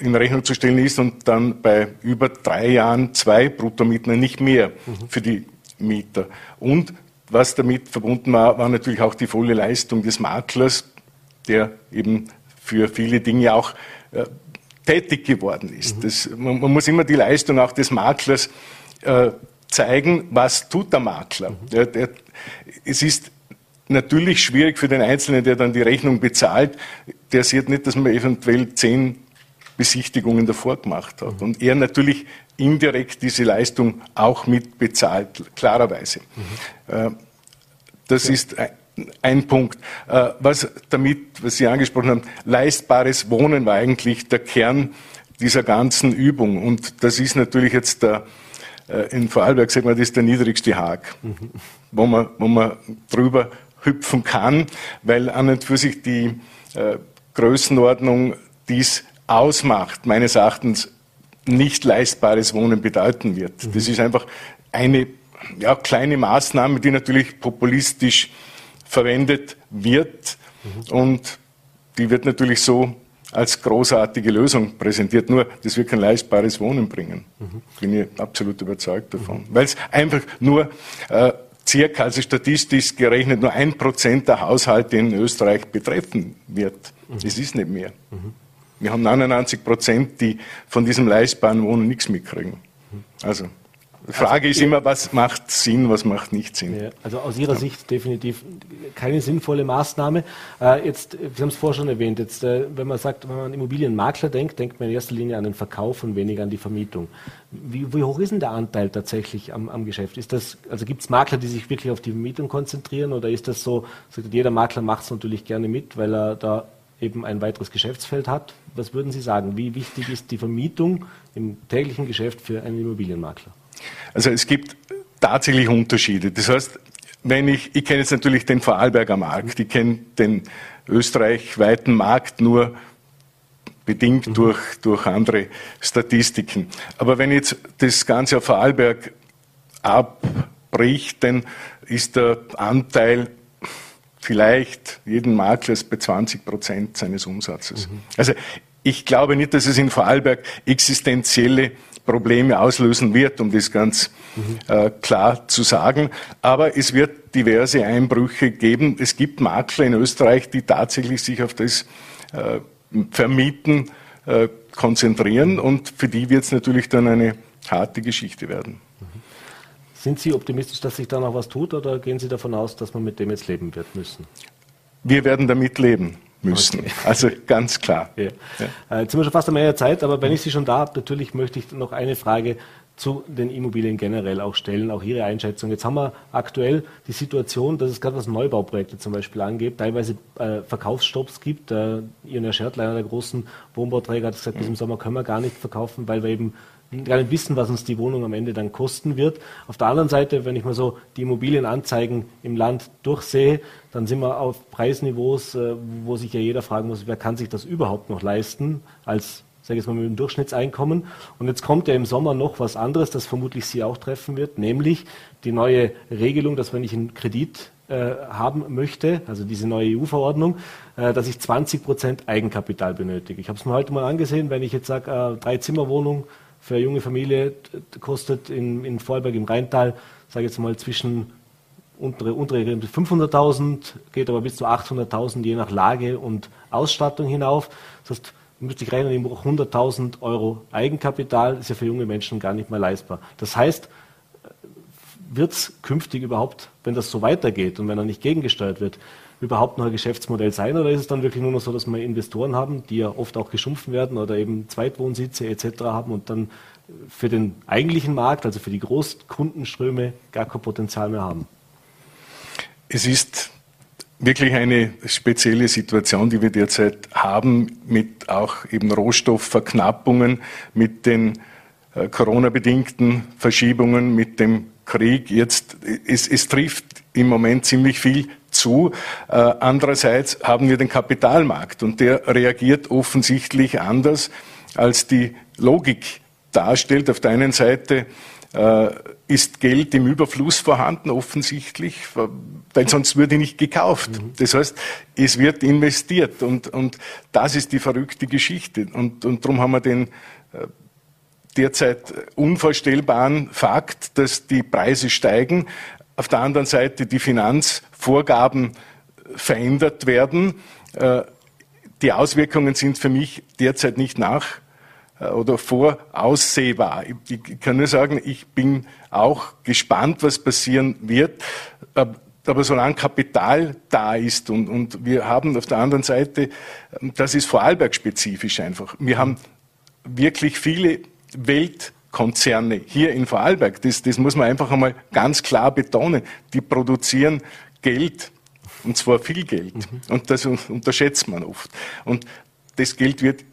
in Rechnung zu stellen ist und dann bei über drei Jahren zwei Bruttomieten, nicht mehr für die Mieter. Und was damit verbunden war, war natürlich auch die volle Leistung des Maklers, der eben für viele Dinge auch äh, tätig geworden ist. Mhm. Das, man, man, muss immer die Leistung auch des Maklers äh, zeigen, was tut der Makler. Mhm. Der, der, es ist natürlich schwierig für den Einzelnen, der dann die Rechnung bezahlt. Der sieht nicht, dass man eventuell zehn Besichtigungen davor gemacht hat. Mhm. Und er natürlich indirekt diese Leistung auch mitbezahlt, klarerweise. Mhm. Äh, das ja. ist ein Punkt. Äh, was damit, was Sie angesprochen haben, leistbares Wohnen war eigentlich der Kern dieser ganzen Übung. Und das ist natürlich jetzt der, äh, in Vorarlberg sagt man, das ist der niedrigste Haag, mhm. wo, man, wo man drüber hüpfen kann, weil an und für sich die äh, Größenordnung dies ausmacht, meines Erachtens nicht leistbares Wohnen bedeuten wird. Mhm. Das ist einfach eine ja, kleine Maßnahme, die natürlich populistisch verwendet wird. Mhm. Und die wird natürlich so als großartige Lösung präsentiert. Nur, das wird kein leistbares Wohnen bringen. Mhm. Bin ich absolut überzeugt davon. Mhm. Weil es einfach nur äh, circa, also statistisch gerechnet, nur ein Prozent der Haushalte in Österreich betreffen wird. Es ist nicht mehr. Wir haben 99 Prozent, die von diesem leistbaren Wohnen nichts mitkriegen. Also. Die Frage also, ist immer, was macht Sinn, was macht nicht Sinn. Ja, also aus Ihrer ja. Sicht definitiv keine sinnvolle Maßnahme. Äh, jetzt, Sie haben es vorher schon erwähnt, jetzt, äh, wenn man sagt, wenn man an Immobilienmakler denkt, denkt man in erster Linie an den Verkauf und weniger an die Vermietung. Wie, wie hoch ist denn der Anteil tatsächlich am, am Geschäft? Ist das, also gibt es Makler, die sich wirklich auf die Vermietung konzentrieren oder ist das so, sagt, jeder Makler macht es natürlich gerne mit, weil er da eben ein weiteres Geschäftsfeld hat? Was würden Sie sagen? Wie wichtig ist die Vermietung im täglichen Geschäft für einen Immobilienmakler? Also es gibt tatsächlich Unterschiede. Das heißt, wenn ich, ich kenne jetzt natürlich den Vorarlberger Markt, ich kenne den österreichweiten Markt nur bedingt mhm. durch, durch andere Statistiken. Aber wenn jetzt das Ganze auf Vorarlberg abbricht, dann ist der Anteil vielleicht jeden Maklers bei 20 Prozent seines Umsatzes. Mhm. Also ich glaube nicht, dass es in Vorarlberg existenzielle Probleme auslösen wird, um das ganz äh, klar zu sagen. Aber es wird diverse Einbrüche geben. Es gibt Makler in Österreich, die tatsächlich sich auf das äh, Vermieten äh, konzentrieren und für die wird es natürlich dann eine harte Geschichte werden. Sind Sie optimistisch, dass sich da noch was tut oder gehen Sie davon aus, dass man mit dem jetzt leben wird müssen? Wir werden damit leben müssen. Okay. [laughs] Also ganz klar. Ja. Ja. Äh, jetzt sind wir schon fast am Ende der Zeit, aber wenn ich Sie schon da habe, natürlich möchte ich noch eine Frage zu den Immobilien generell auch stellen, auch Ihre Einschätzung. Jetzt haben wir aktuell die Situation, dass es gerade was Neubauprojekte zum Beispiel angeht, teilweise äh, Verkaufsstopps gibt. Äh, Ion Schertl, einer der großen Wohnbauträger, hat gesagt, bis im Sommer können wir gar nicht verkaufen, weil wir eben gar nicht wissen, was uns die Wohnung am Ende dann kosten wird. Auf der anderen Seite, wenn ich mal so die Immobilienanzeigen im Land durchsehe, dann sind wir auf Preisniveaus, äh, wo sich ja jeder fragen muss, wer kann sich das überhaupt noch leisten als sage ich jetzt mal mit dem Durchschnittseinkommen. Und jetzt kommt ja im Sommer noch was anderes, das vermutlich Sie auch treffen wird, nämlich die neue Regelung, dass wenn ich einen Kredit äh, haben möchte, also diese neue EU-Verordnung, äh, dass ich 20 Prozent Eigenkapital benötige. Ich habe es mir heute mal angesehen, wenn ich jetzt sage, drei Zimmerwohnung für eine junge Familie kostet in, in Vorarlberg im Rheintal, sage ich jetzt mal, zwischen untere, untere 500.000, geht aber bis zu 800.000 je nach Lage und Ausstattung hinauf. Das heißt, müsste ich rechnen, ich brauche 100.000 Euro Eigenkapital, ist ja für junge Menschen gar nicht mehr leistbar. Das heißt, wird es künftig überhaupt, wenn das so weitergeht und wenn er nicht gegengesteuert wird, überhaupt noch ein Geschäftsmodell sein oder ist es dann wirklich nur noch so, dass wir Investoren haben, die ja oft auch geschumpfen werden oder eben Zweitwohnsitze etc. haben und dann für den eigentlichen Markt, also für die Großkundenströme, gar kein Potenzial mehr haben? Es ist wirklich eine spezielle Situation, die wir derzeit haben, mit auch eben Rohstoffverknappungen, mit den äh, Corona-bedingten Verschiebungen, mit dem Krieg. Jetzt, es, es trifft im Moment ziemlich viel zu. Äh, andererseits haben wir den Kapitalmarkt und der reagiert offensichtlich anders, als die Logik darstellt. Auf der einen Seite äh, ist Geld im Überfluss vorhanden, offensichtlich, weil sonst würde nicht gekauft. Mhm. Das heißt, es wird investiert und, und das ist die verrückte Geschichte. Und, und darum haben wir den äh, derzeit unvorstellbaren Fakt, dass die Preise steigen, auf der anderen Seite die Finanzvorgaben verändert werden. Äh, die Auswirkungen sind für mich derzeit nicht nach äh, oder voraussehbar. Ich kann nur sagen, ich bin auch gespannt, was passieren wird. Äh, aber solange Kapital da ist und, und wir haben auf der anderen Seite, das ist Vorarlberg spezifisch einfach, wir haben wirklich viele Weltkonzerne hier in Vorarlberg, das, das muss man einfach einmal ganz klar betonen, die produzieren Geld, und zwar viel Geld. Mhm. Und das unterschätzt man oft. Und das Geld wird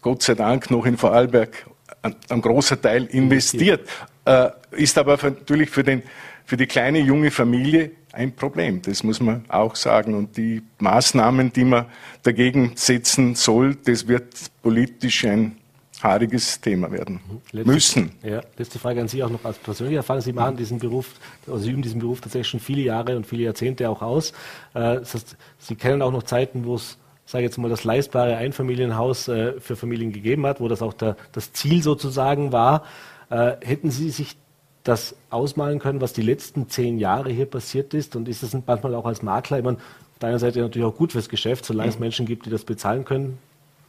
Gott sei Dank noch in Vorarlberg ein, großer Teil investiert, äh, ist aber natürlich für, den, für die kleine junge Familie ein Problem. Das muss man auch sagen. Und die Maßnahmen, die man dagegen setzen soll, das wird politisch ein haariges Thema werden mhm. letzte, müssen. Ja, letzte Frage an Sie auch noch als persönliche Erfahrung. Sie machen diesen Beruf, also Sie üben diesen Beruf tatsächlich schon viele Jahre und viele Jahrzehnte auch aus. Äh, das heißt, Sie kennen auch noch Zeiten, wo es, sage jetzt mal, das leistbare Einfamilienhaus äh, für Familien gegeben hat, wo das auch der, das Ziel sozusagen war. Äh, hätten Sie sich das ausmalen können, was die letzten zehn Jahre hier passiert ist? Und ist das manchmal auch als Makler, ich meine, auf der einen Seite natürlich auch gut fürs Geschäft, solange es mhm. Menschen gibt, die das bezahlen können,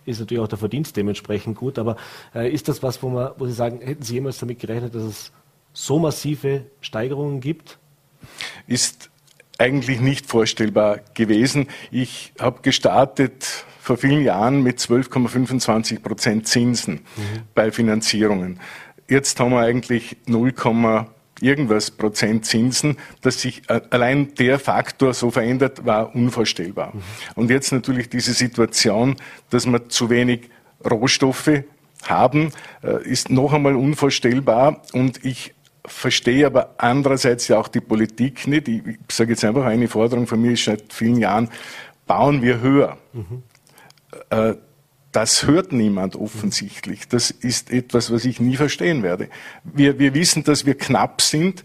ist natürlich auch der Verdienst dementsprechend gut. Aber äh, ist das was, wo, man, wo Sie sagen, hätten Sie jemals damit gerechnet, dass es so massive Steigerungen gibt? Ist eigentlich nicht vorstellbar gewesen. Ich habe gestartet vor vielen Jahren mit 12,25 Prozent Zinsen mhm. bei Finanzierungen. Jetzt haben wir eigentlich 0, irgendwas Prozent Zinsen, dass sich äh, allein der Faktor so verändert, war unvorstellbar. Mhm. Und jetzt natürlich diese Situation, dass wir zu wenig Rohstoffe haben, äh, ist noch einmal unvorstellbar. Und ich verstehe aber andererseits ja auch die Politik nicht. Ich, sage jetzt einfach, eine Forderung von mir ist seit vielen Jahren, bauen wir höher. Mhm. Äh, das hört niemand offensichtlich. Das ist etwas, was ich nie verstehen werde. Wir, wir wissen, dass wir knapp sind,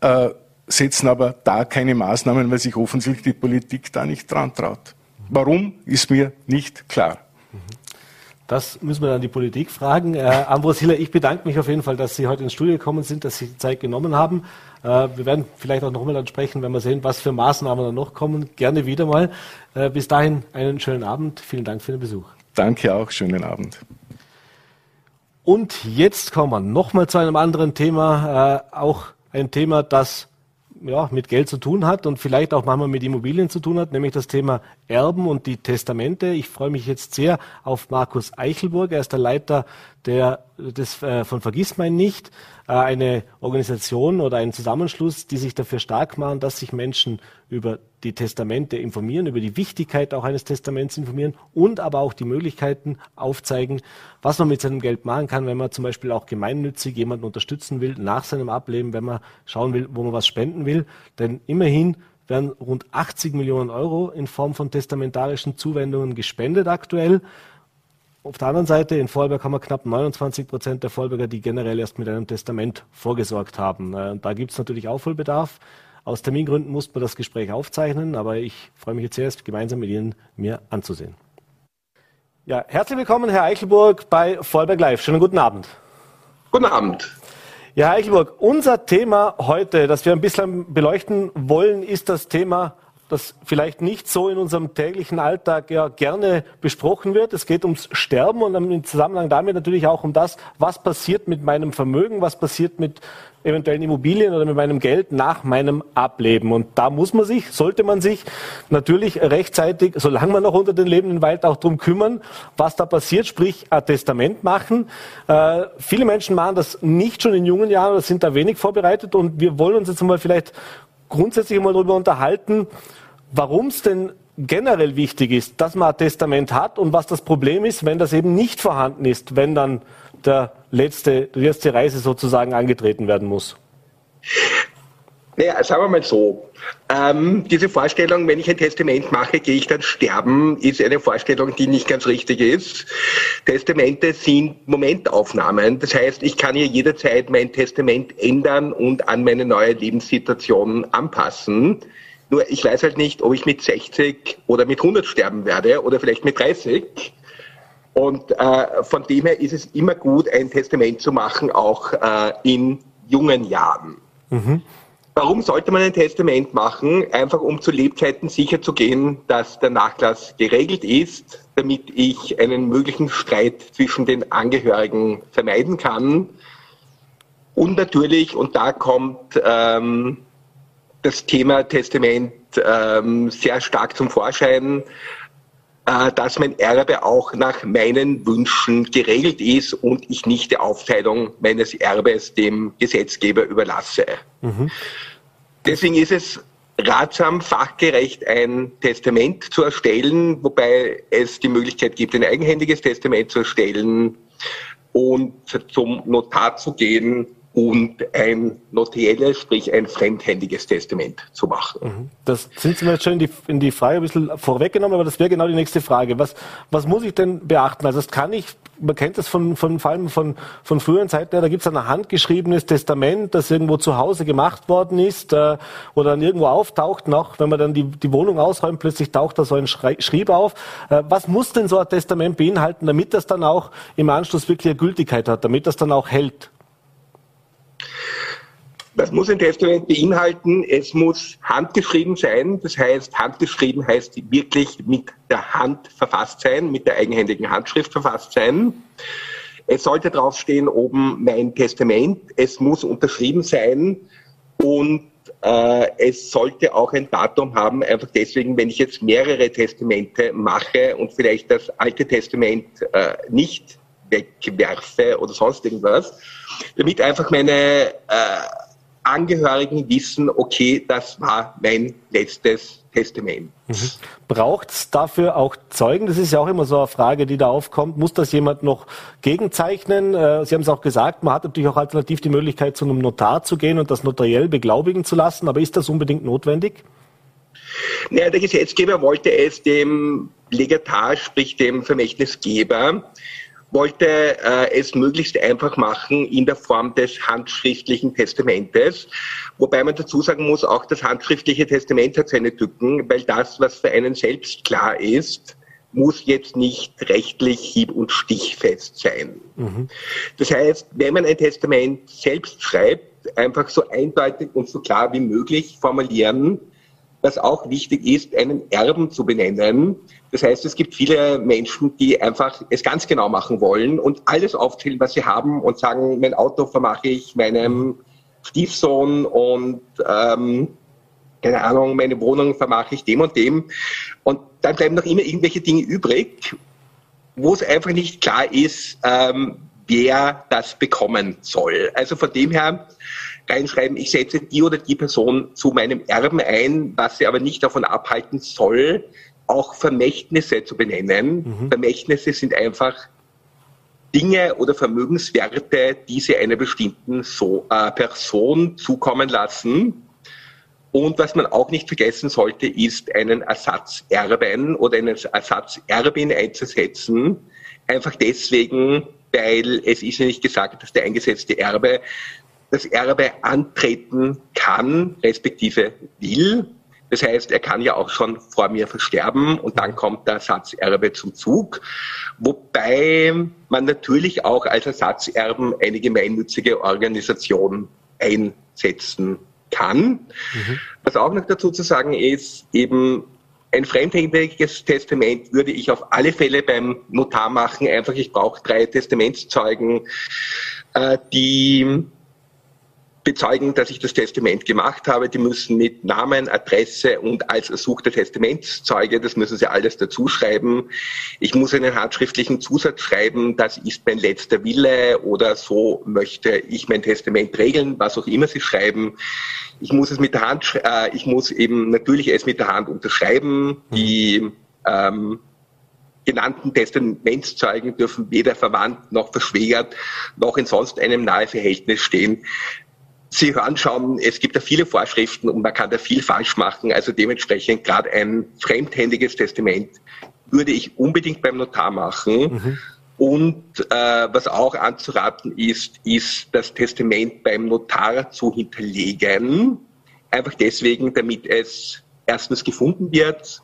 äh, setzen aber da keine Maßnahmen, weil sich offensichtlich die Politik da nicht dran traut. Warum, ist mir nicht klar. Das müssen wir dann die Politik fragen. Äh, Ambros Hiller, ich bedanke mich auf jeden Fall, dass Sie heute ins Studio gekommen sind, dass Sie die Zeit genommen haben. Äh, wir werden vielleicht auch nochmal dann sprechen, wenn wir sehen, was für Maßnahmen dann noch kommen. Gerne wieder mal. Äh, bis dahin einen schönen Abend. Vielen Dank für den Besuch. Danke auch, schönen Abend. Und jetzt kommen wir nochmal zu einem anderen Thema, äh, auch ein Thema, das ja, mit Geld zu tun hat und vielleicht auch manchmal mit Immobilien zu tun hat, nämlich das Thema Erben und die Testamente. Ich freue mich jetzt sehr auf Markus Eichelburg. Er ist der Leiter der, des, äh, von Vergissmein nicht, äh, eine Organisation oder ein Zusammenschluss, die sich dafür stark machen, dass sich Menschen über die Testamente informieren, über die Wichtigkeit auch eines Testaments informieren und aber auch die Möglichkeiten aufzeigen, was man mit seinem Geld machen kann, wenn man zum Beispiel auch gemeinnützig jemanden unterstützen will nach seinem Ableben, wenn man schauen will, wo man was spenden will. Denn immerhin werden rund 80 Millionen Euro in Form von testamentarischen Zuwendungen gespendet aktuell. Auf der anderen Seite, in Vorarlberg haben wir knapp 29 Prozent der Vorarlberger, die generell erst mit einem Testament vorgesorgt haben. Äh, da gibt es natürlich Aufholbedarf. Aus Termingründen mussten wir das Gespräch aufzeichnen, aber ich freue mich jetzt erst, gemeinsam mit Ihnen mir anzusehen. Ja, herzlich willkommen, Herr Eichelburg, bei Vollberg Live. Schönen guten Abend. Guten Abend. Ja, Herr Eichelburg, unser Thema heute, das wir ein bisschen beleuchten wollen, ist das Thema das vielleicht nicht so in unserem täglichen Alltag ja gerne besprochen wird. Es geht ums Sterben und im Zusammenhang damit natürlich auch um das, was passiert mit meinem Vermögen, was passiert mit eventuellen Immobilien oder mit meinem Geld nach meinem Ableben. Und da muss man sich, sollte man sich natürlich rechtzeitig, solange man noch unter den lebenden Wald auch drum kümmern, was da passiert, sprich ein Testament machen. Äh, viele Menschen machen das nicht schon in jungen Jahren oder sind da wenig vorbereitet und wir wollen uns jetzt mal vielleicht grundsätzlich mal darüber unterhalten, warum es denn generell wichtig ist, dass man ein Testament hat und was das Problem ist, wenn das eben nicht vorhanden ist, wenn dann der letzte, die letzte Reise sozusagen angetreten werden muss? Naja, sagen wir mal so. Ähm, diese Vorstellung, wenn ich ein Testament mache, gehe ich dann sterben, ist eine Vorstellung, die nicht ganz richtig ist. Testamente sind Momentaufnahmen. Das heißt, ich kann hier jederzeit mein Testament ändern und an meine neue Lebenssituation anpassen. Nur ich weiß halt nicht, ob ich mit 60 oder mit 100 sterben werde oder vielleicht mit 30. Und äh, von dem her ist es immer gut, ein Testament zu machen, auch äh, in jungen Jahren. Mhm. Warum sollte man ein Testament machen? Einfach um zu Lebzeiten sicherzugehen, dass der Nachlass geregelt ist, damit ich einen möglichen Streit zwischen den Angehörigen vermeiden kann. Und natürlich, und da kommt ähm, das Thema Testament ähm, sehr stark zum Vorschein, äh, dass mein Erbe auch nach meinen Wünschen geregelt ist und ich nicht die Aufteilung meines Erbes dem Gesetzgeber überlasse. Mhm. Deswegen ist es ratsam, fachgerecht ein Testament zu erstellen, wobei es die Möglichkeit gibt, ein eigenhändiges Testament zu erstellen und zum Notar zu gehen und ein notarielles, sprich ein fremdhändiges Testament zu machen. Mhm. Das sind Sie mir jetzt schon in die, in die Frage ein bisschen vorweggenommen, aber das wäre genau die nächste Frage. Was, was muss ich denn beachten? Also das kann ich, man kennt das von, von vor allem von, von früheren Zeiten, da gibt es ein handgeschriebenes Testament, das irgendwo zu Hause gemacht worden ist äh, oder dann irgendwo auftaucht, noch wenn man dann die, die Wohnung ausräumt, plötzlich taucht da so ein Schrieb auf. Äh, was muss denn so ein Testament beinhalten, damit das dann auch im Anschluss wirklich eine Gültigkeit hat, damit das dann auch hält? Das muss ein Testament beinhalten. Es muss handgeschrieben sein. Das heißt, handgeschrieben heißt wirklich mit der Hand verfasst sein, mit der eigenhändigen Handschrift verfasst sein. Es sollte draufstehen oben mein Testament. Es muss unterschrieben sein und äh, es sollte auch ein Datum haben, einfach deswegen, wenn ich jetzt mehrere Testamente mache und vielleicht das alte Testament äh, nicht wegwerfe oder sonst irgendwas, damit einfach meine äh, Angehörigen wissen, okay, das war mein letztes Testament. Mhm. Braucht es dafür auch Zeugen? Das ist ja auch immer so eine Frage, die da aufkommt. Muss das jemand noch gegenzeichnen? Äh, Sie haben es auch gesagt, man hat natürlich auch alternativ die Möglichkeit, zu einem Notar zu gehen und das notariell beglaubigen zu lassen. Aber ist das unbedingt notwendig? Naja, der Gesetzgeber wollte es dem Legatar, sprich dem Vermächtnisgeber, wollte äh, es möglichst einfach machen in der Form des handschriftlichen Testamentes. Wobei man dazu sagen muss, auch das handschriftliche Testament hat seine Tücken, weil das, was für einen selbst klar ist, muss jetzt nicht rechtlich hieb- und stichfest sein. Mhm. Das heißt, wenn man ein Testament selbst schreibt, einfach so eindeutig und so klar wie möglich formulieren, was auch wichtig ist, einen Erben zu benennen. Das heißt, es gibt viele Menschen, die einfach es ganz genau machen wollen und alles aufzählen, was sie haben und sagen, mein Auto vermache ich meinem Stiefsohn und ähm, keine Ahnung, meine Wohnung vermache ich dem und dem. Und dann bleiben noch immer irgendwelche Dinge übrig, wo es einfach nicht klar ist, ähm, wer das bekommen soll. Also von dem her reinschreiben, ich setze die oder die Person zu meinem Erben ein, was sie aber nicht davon abhalten soll, auch Vermächtnisse zu benennen. Mhm. Vermächtnisse sind einfach Dinge oder Vermögenswerte, die sie einer bestimmten so, äh, Person zukommen lassen. Und was man auch nicht vergessen sollte, ist einen Ersatzerben oder eine Ersatzerbin einzusetzen. Einfach deswegen, weil es ist ja nicht gesagt, dass der eingesetzte Erbe das Erbe antreten kann, respektive will. Das heißt, er kann ja auch schon vor mir versterben und dann kommt der Ersatzerbe zum Zug. Wobei man natürlich auch als Ersatzerben eine gemeinnützige Organisation einsetzen kann. Mhm. Was auch noch dazu zu sagen ist, eben ein fremdhändiges Testament würde ich auf alle Fälle beim Notar machen. Einfach, ich brauche drei Testamentszeugen, äh, die bezeugen, dass ich das Testament gemacht habe. Die müssen mit Namen, Adresse und als ersuchter Testamentszeuge, das müssen sie alles dazu schreiben. Ich muss einen handschriftlichen Zusatz schreiben, das ist mein letzter Wille oder so möchte ich mein Testament regeln, was auch immer sie schreiben. Ich muss es mit der Hand, äh, ich muss eben natürlich es mit der Hand unterschreiben. Die ähm, genannten Testamentszeugen dürfen weder verwandt noch verschwägert noch in sonst einem nahe Verhältnis stehen. Sie hören schon, es gibt da viele Vorschriften und man kann da viel falsch machen. Also dementsprechend gerade ein fremdhändiges Testament würde ich unbedingt beim Notar machen. Mhm. Und äh, was auch anzuraten ist, ist das Testament beim Notar zu hinterlegen. Einfach deswegen, damit es erstens gefunden wird,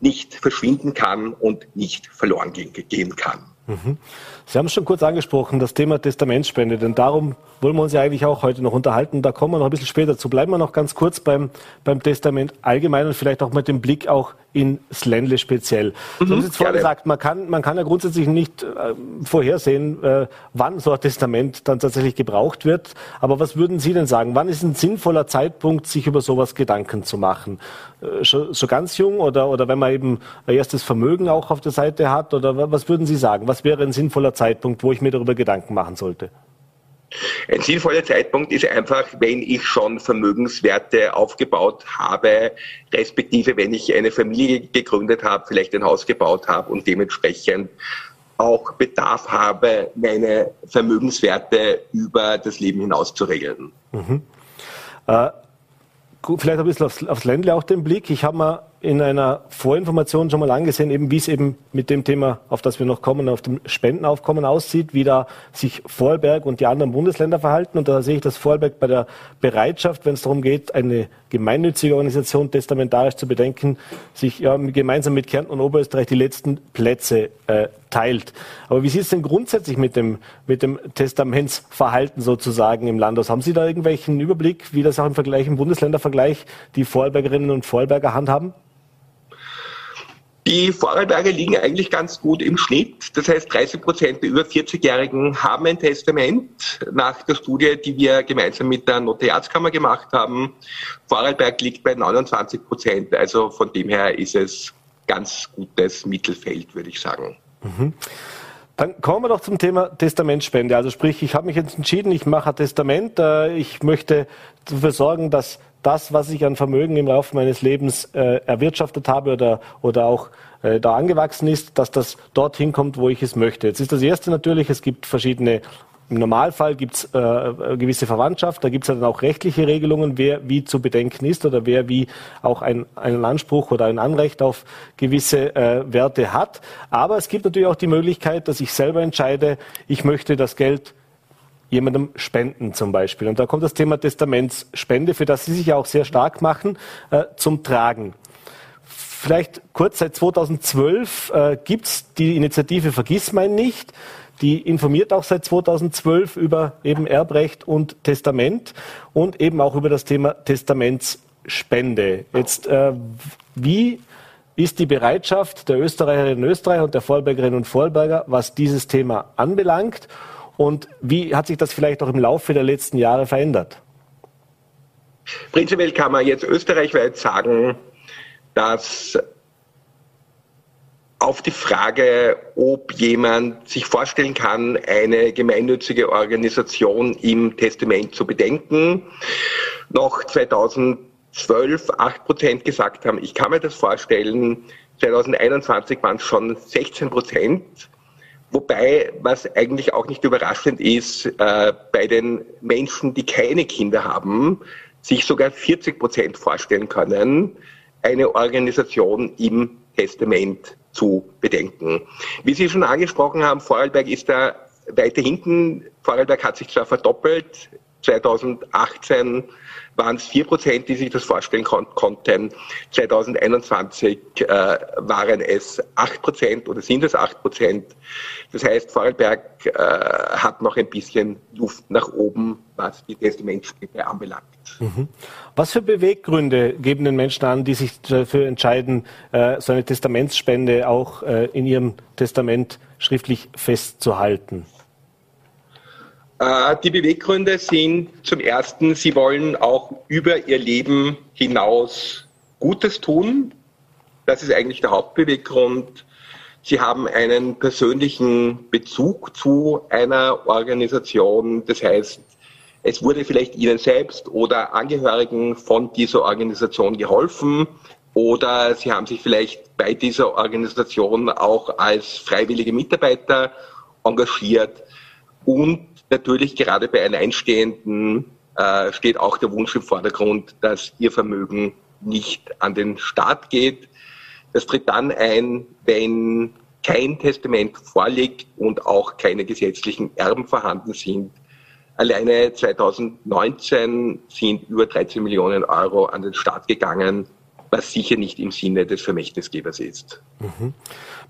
nicht verschwinden kann und nicht verloren gehen kann. Mhm. Sie haben es schon kurz angesprochen, das Thema Testamentsspende, denn darum wollen wir uns ja eigentlich auch heute noch unterhalten. Da kommen wir noch ein bisschen später zu. Bleiben wir noch ganz kurz beim, beim Testament allgemein und vielleicht auch mit dem Blick auch ins Ländle speziell. Mhm, Sie haben es jetzt vorhin gesagt, man kann, man kann ja grundsätzlich nicht äh, vorhersehen, äh, wann so ein Testament dann tatsächlich gebraucht wird. Aber was würden Sie denn sagen? Wann ist ein sinnvoller Zeitpunkt, sich über sowas Gedanken zu machen? Äh, schon, schon ganz jung oder, oder wenn man eben ein erstes Vermögen auch auf der Seite hat? Oder was würden Sie sagen? Was wäre ein sinnvoller Zeitpunkt, wo ich mir darüber Gedanken machen sollte? Ein sinnvoller Zeitpunkt ist einfach, wenn ich schon Vermögenswerte aufgebaut habe, respektive wenn ich eine Familie gegründet habe, vielleicht ein Haus gebaut habe und dementsprechend auch Bedarf habe, meine Vermögenswerte über das Leben hinaus zu regeln. Mhm. Äh, vielleicht ein bisschen aufs, aufs Ländle auch den Blick. Ich habe mal in einer Vorinformation schon mal angesehen, eben wie es eben mit dem Thema, auf das wir noch kommen, auf dem Spendenaufkommen aussieht, wie da sich Vorarlberg und die anderen Bundesländer verhalten. Und da sehe ich, dass Vorarlberg bei der Bereitschaft, wenn es darum geht, eine gemeinnützige Organisation testamentarisch zu bedenken, sich ja, gemeinsam mit Kärnten und Oberösterreich die letzten Plätze äh, teilt. Aber wie sieht es denn grundsätzlich mit dem, mit dem Testamentsverhalten sozusagen im Landhaus? Haben Sie da irgendwelchen Überblick, wie das auch im Vergleich, im Bundesländervergleich die Vorarlbergerinnen und Vorarlberger handhaben? Die Vorarlberger liegen eigentlich ganz gut im Schnitt. Das heißt, 30 Prozent der über 40-Jährigen haben ein Testament nach der Studie, die wir gemeinsam mit der Notariatskammer gemacht haben. Vorarlberg liegt bei 29 Prozent. Also von dem her ist es ganz gutes Mittelfeld, würde ich sagen. Mhm. Dann kommen wir doch zum Thema Testamentspende. Also sprich, ich habe mich jetzt entschieden, ich mache ein Testament. Äh, ich möchte dafür sorgen, dass das, was ich an Vermögen im Laufe meines Lebens äh, erwirtschaftet habe oder, oder auch äh, da angewachsen ist, dass das dorthin kommt, wo ich es möchte. Jetzt ist das Erste natürlich, es gibt verschiedene im Normalfall gibt es äh, äh, gewisse Verwandtschaft, da gibt es dann auch rechtliche Regelungen, wer wie zu bedenken ist oder wer wie auch ein, einen Anspruch oder ein Anrecht auf gewisse äh, Werte hat. Aber es gibt natürlich auch die Möglichkeit, dass ich selber entscheide, ich möchte das Geld jemandem spenden zum Beispiel. Und da kommt das Thema Testamentsspende, für das Sie sich ja auch sehr stark machen, äh, zum Tragen. Vielleicht kurz, seit 2012 äh, gibt es die Initiative Vergiss mein nicht. Die informiert auch seit 2012 über eben Erbrecht und Testament und eben auch über das Thema Testamentsspende. Jetzt, äh, wie ist die Bereitschaft der Österreicherinnen und Österreicher und der Vorarlbergerinnen und Vorarlberger, was dieses Thema anbelangt? Und wie hat sich das vielleicht auch im Laufe der letzten Jahre verändert? Prinzipiell kann man jetzt österreichweit sagen, dass auf die Frage, ob jemand sich vorstellen kann, eine gemeinnützige Organisation im Testament zu bedenken, noch 2012 8 Prozent gesagt haben, ich kann mir das vorstellen. 2021 waren es schon 16 Prozent. Wobei, was eigentlich auch nicht überraschend ist, äh, bei den Menschen, die keine Kinder haben, sich sogar 40 Prozent vorstellen können, eine Organisation im Testament zu bedenken. Wie Sie schon angesprochen haben, Vorarlberg ist da weiter hinten. Vorarlberg hat sich zwar verdoppelt, 2018 waren es 4 Prozent, die sich das vorstellen kon konnten. 2021 äh, waren es 8 Prozent oder sind es 8 Prozent. Das heißt, Vorarlberg äh, hat noch ein bisschen Luft nach oben, was die Testamentspende anbelangt. Mhm. Was für Beweggründe geben den Menschen an, die sich dafür entscheiden, äh, so eine Testamentsspende auch äh, in ihrem Testament schriftlich festzuhalten? Äh, die Beweggründe sind zum Ersten, sie wollen auch über ihr Leben hinaus Gutes tun. Das ist eigentlich der Hauptbeweggrund. Sie haben einen persönlichen Bezug zu einer Organisation. Das heißt, es wurde vielleicht Ihnen selbst oder Angehörigen von dieser Organisation geholfen. oder Sie haben sich vielleicht bei dieser Organisation auch als freiwillige Mitarbeiter engagiert. Und natürlich gerade bei Alleinstehenden äh, steht auch der Wunsch im Vordergrund, dass ihr Vermögen nicht an den Staat geht. Das tritt dann ein, wenn kein Testament vorliegt und auch keine gesetzlichen Erben vorhanden sind. Alleine 2019 sind über 13 Millionen Euro an den Staat gegangen was sicher nicht im Sinne des Vermächtnisgebers ist. Mhm.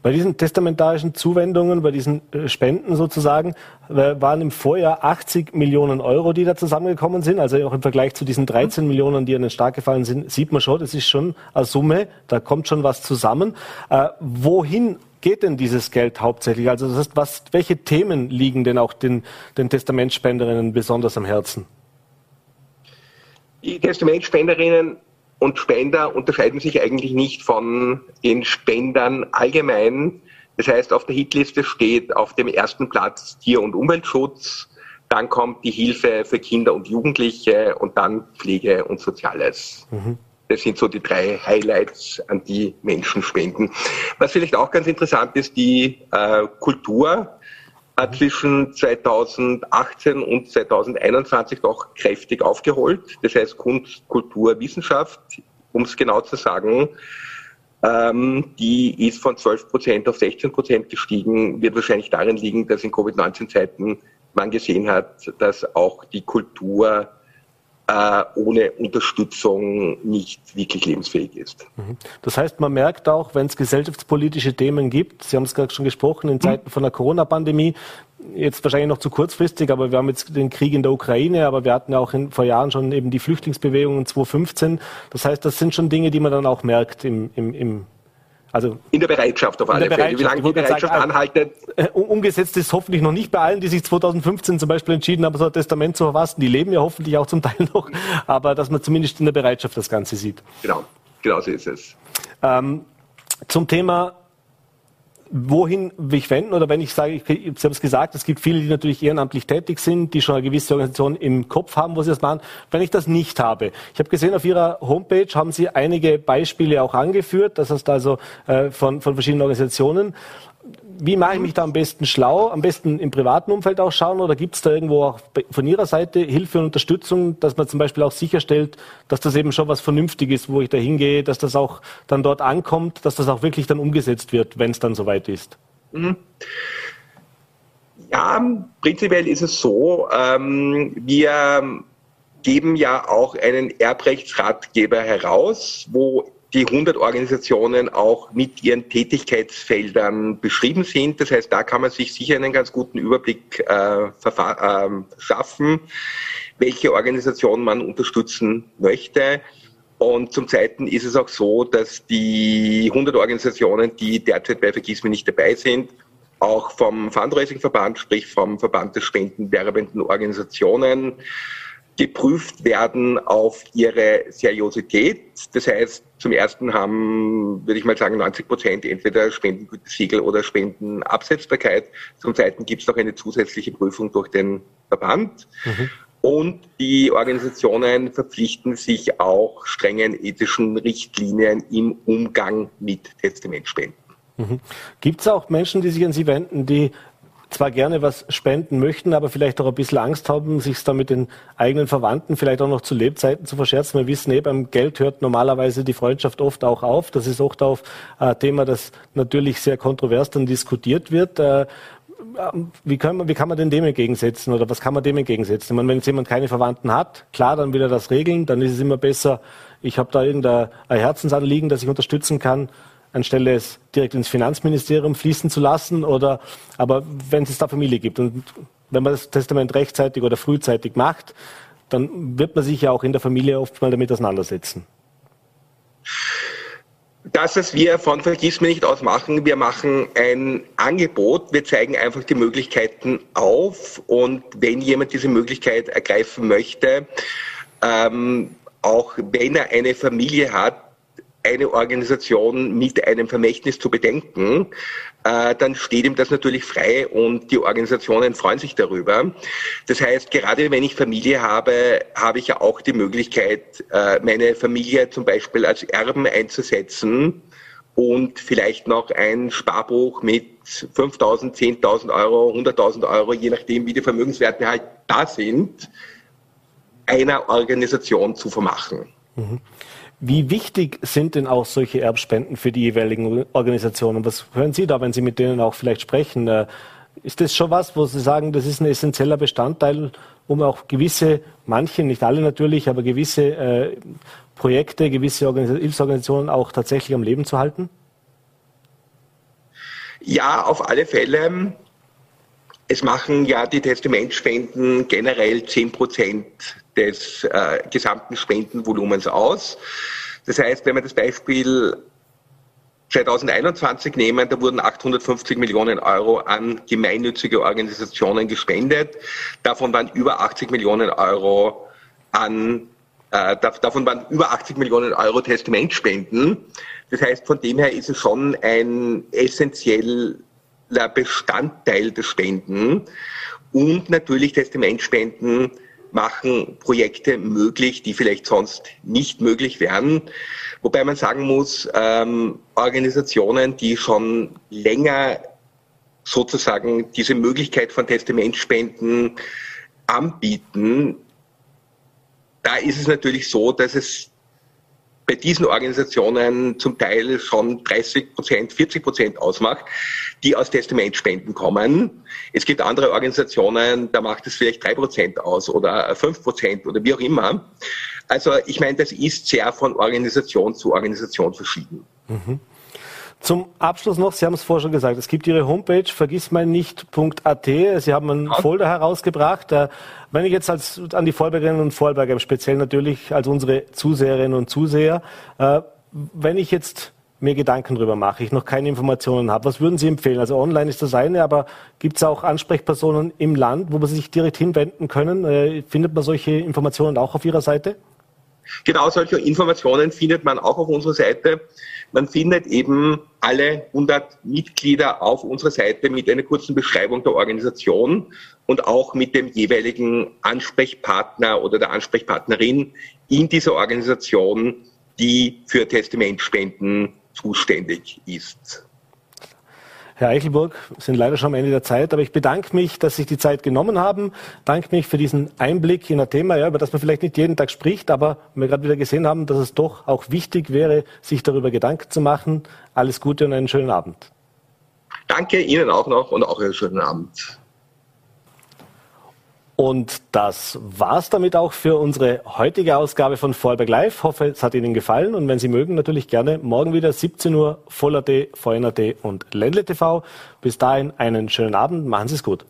Bei diesen testamentarischen Zuwendungen, bei diesen äh, Spenden sozusagen, äh, waren im Vorjahr 80 Millionen Euro, die da zusammengekommen sind. Also auch im Vergleich zu diesen 13 Millionen, die an den Staat gefallen sind, sieht man schon, das ist schon eine Summe, da kommt schon was zusammen. Äh, wohin geht denn dieses Geld hauptsächlich? Also das heißt, was, welche Themen liegen denn auch den, den Testamentspenderinnen besonders am Herzen? Die Testamentspenderinnen und Spender unterscheiden sich eigentlich nicht von den Spendern allgemein. Das heißt, auf der Hitliste steht auf dem ersten Platz Tier- und Umweltschutz, dann kommt die Hilfe für Kinder und Jugendliche und dann Pflege und Soziales. Mhm. Das sind so die drei Highlights, an die Menschen spenden. Was vielleicht auch ganz interessant ist, die äh, Kultur hat zwischen 2018 und 2021 doch kräftig aufgeholt. Das heißt Kunst, Kultur, Wissenschaft, um es genau zu sagen, ähm, die ist von 12 Prozent auf 16 Prozent gestiegen, wird wahrscheinlich darin liegen, dass in Covid-19-Zeiten man gesehen hat, dass auch die Kultur äh, ohne Unterstützung nicht wirklich lebensfähig ist. Mhm. Das heißt, man merkt auch, wenn es gesellschaftspolitische Themen gibt, Sie haben es gerade schon gesprochen, in Zeiten von der Corona-Pandemie, jetzt wahrscheinlich noch zu kurzfristig, aber wir haben jetzt den Krieg in der Ukraine, aber wir hatten ja auch in, vor Jahren schon eben die Flüchtlingsbewegung in 2015. Das heißt, das sind schon Dinge, die man dann auch merkt im, im, im also in der Bereitschaft auf alle Fälle. Wie lange die Bereitschaft sagen, anhaltet? Äh, umgesetzt ist hoffentlich noch nicht bei allen, die sich 2015 zum Beispiel entschieden haben, so ein Testament zu verfassen. Die leben ja hoffentlich auch zum Teil noch, aber dass man zumindest in der Bereitschaft das Ganze sieht. Genau, genau so ist es. Ähm, zum Thema wohin will ich wenden? Oder wenn ich sage, ich, Sie haben es gesagt, es gibt viele, die natürlich ehrenamtlich tätig sind, die schon eine gewisse Organisation im Kopf haben, wo sie das machen. Wenn ich das nicht habe, ich habe gesehen, auf Ihrer Homepage haben Sie einige Beispiele auch angeführt, das heißt also äh, von, von verschiedenen Organisationen wie mache ich mich da am besten schlau? Am besten im privaten Umfeld auch schauen oder gibt es da irgendwo auch von Ihrer Seite Hilfe und Unterstützung, dass man zum Beispiel auch sicherstellt, dass das eben schon was Vernünftiges, wo ich da hingehe, dass das auch dann dort ankommt, dass das auch wirklich dann umgesetzt wird, wenn es dann soweit ist? Mhm. Ja, prinzipiell ist es so, ähm, wir geben ja auch einen Erbrechtsratgeber heraus, wo die 100 Organisationen auch mit ihren Tätigkeitsfeldern beschrieben sind. Das heißt, da kann man sich sicher einen ganz guten Überblick äh, äh, schaffen, welche Organisation man unterstützen möchte. Und zum Zweiten ist es auch so, dass die 100 Organisationen, die derzeit bei Vergiss mich nicht dabei sind, auch vom Fundraising-Verband, sprich vom Verband der spendenwerbenden Organisationen, geprüft werden auf ihre Seriosität. Das heißt, zum ersten haben, würde ich mal sagen, 90 Prozent entweder Spendengütesiegel oder Spendenabsetzbarkeit. Zum zweiten gibt es noch eine zusätzliche Prüfung durch den Verband. Mhm. Und die Organisationen verpflichten sich auch strengen ethischen Richtlinien im Umgang mit Testamentspenden. Mhm. Gibt es auch Menschen, die sich an Sie wenden, die zwar gerne was spenden möchten, aber vielleicht auch ein bisschen Angst haben, sich da mit den eigenen Verwandten vielleicht auch noch zu Lebzeiten zu verscherzen. Wir wissen eh, beim Geld hört normalerweise die Freundschaft oft auch auf. Das ist oft auch ein Thema, das natürlich sehr kontrovers dann diskutiert wird. Äh, wie kann, man, wie kann man denn dem entgegensetzen oder was kann man dem entgegensetzen? Ich meine, wenn jetzt jemand keine Verwandten hat, klar, dann will er das regeln, dann ist es immer besser, ich habe da irgendein Herzensanliegen, das ich unterstützen kann anstelle es direkt ins Finanzministerium fließen zu lassen oder aber wenn es da Familie gibt und wenn man das Testament rechtzeitig oder frühzeitig macht, dann wird man sich ja auch in der Familie oft mal damit auseinandersetzen. Das, was wir von Vergiss mir nicht aus machen, wir machen ein Angebot, wir zeigen einfach die Möglichkeiten auf und wenn jemand diese Möglichkeit ergreifen möchte, ähm, auch wenn er eine Familie hat, eine Organisation mit einem Vermächtnis zu bedenken, äh, dann steht ihm das natürlich frei und die Organisationen freuen sich darüber. Das heißt, gerade wenn ich Familie habe, habe ich ja auch die Möglichkeit, äh, meine Familie zum Beispiel als Erben einzusetzen und vielleicht noch ein Sparbuch mit 5.000, 10.000 Euro, 100.000 Euro, je nachdem, wie die Vermögenswerte halt da sind, einer Organisation zu vermachen. Mhm. Wie wichtig sind denn auch solche Erbspenden für die jeweiligen Organisationen? Was hören Sie da, wenn Sie mit denen auch vielleicht sprechen? Äh, ist das schon was, wo Sie sagen, das ist ein essentieller Bestandteil, um auch gewisse, manche, nicht alle natürlich, aber gewisse äh, Projekte, gewisse Hilfsorganisationen auch tatsächlich am Leben zu halten? Ja, auf alle Fälle. Es machen ja die Testamentspenden generell 10 Prozent des äh, gesamten Spendenvolumens aus. Das heißt, wenn wir das Beispiel 2021 nehmen, da wurden 850 Millionen Euro an gemeinnützige Organisationen gespendet. Davon waren über 80 Millionen Euro an, äh, davon waren über 80 Millionen Euro Testamentspenden. Das heißt, von dem her ist es schon ein essentieller Bestandteil der Spenden. Und natürlich Testamentspenden machen Projekte möglich, die vielleicht sonst nicht möglich wären. Wobei man sagen muss, ähm, Organisationen, die schon länger sozusagen diese Möglichkeit von Testamentspenden anbieten, da ist es natürlich so, dass es bei diesen Organisationen zum Teil schon 30 Prozent, 40 Prozent ausmacht, die aus Testamentspenden kommen. Es gibt andere Organisationen, da macht es vielleicht drei Prozent aus oder fünf Prozent oder wie auch immer. Also ich meine, das ist sehr von Organisation zu Organisation verschieden. Mhm. Zum Abschluss noch, Sie haben es vorher schon gesagt, es gibt Ihre Homepage vergissmeinnicht.at. Sie haben einen Folder herausgebracht. Wenn ich jetzt als, an die Vorbergerinnen und Vorberger, im Speziellen natürlich als unsere Zuseherinnen und Zuseher, äh, wenn ich jetzt mir Gedanken darüber mache, ich noch keine Informationen habe, was würden Sie empfehlen? Also online ist das eine, aber gibt es auch Ansprechpersonen im Land, wo man sich direkt hinwenden können? Äh, findet man solche Informationen auch auf Ihrer Seite? Genau solche Informationen findet man auch auf unserer Seite. Man findet eben alle 100 Mitglieder auf unserer Seite mit einer kurzen Beschreibung der Organisation und auch mit dem jeweiligen Ansprechpartner oder der Ansprechpartnerin in dieser Organisation, die für Testamentspenden zuständig ist. Herr Eichelburg, wir sind leider schon am Ende der Zeit, aber ich bedanke mich, dass Sie sich die Zeit genommen haben. Danke mich für diesen Einblick in ein Thema, ja, über das man vielleicht nicht jeden Tag spricht, aber wir gerade wieder gesehen haben, dass es doch auch wichtig wäre, sich darüber Gedanken zu machen. Alles Gute und einen schönen Abend. Danke Ihnen auch noch und auch einen schönen Abend. Und das war's damit auch für unsere heutige Ausgabe von Vorarlberg Live. Hoffe, es hat Ihnen gefallen und wenn Sie mögen, natürlich gerne morgen wieder 17 Uhr Voll.at, VNAT und Ländle TV. Bis dahin einen schönen Abend, machen Sie es gut.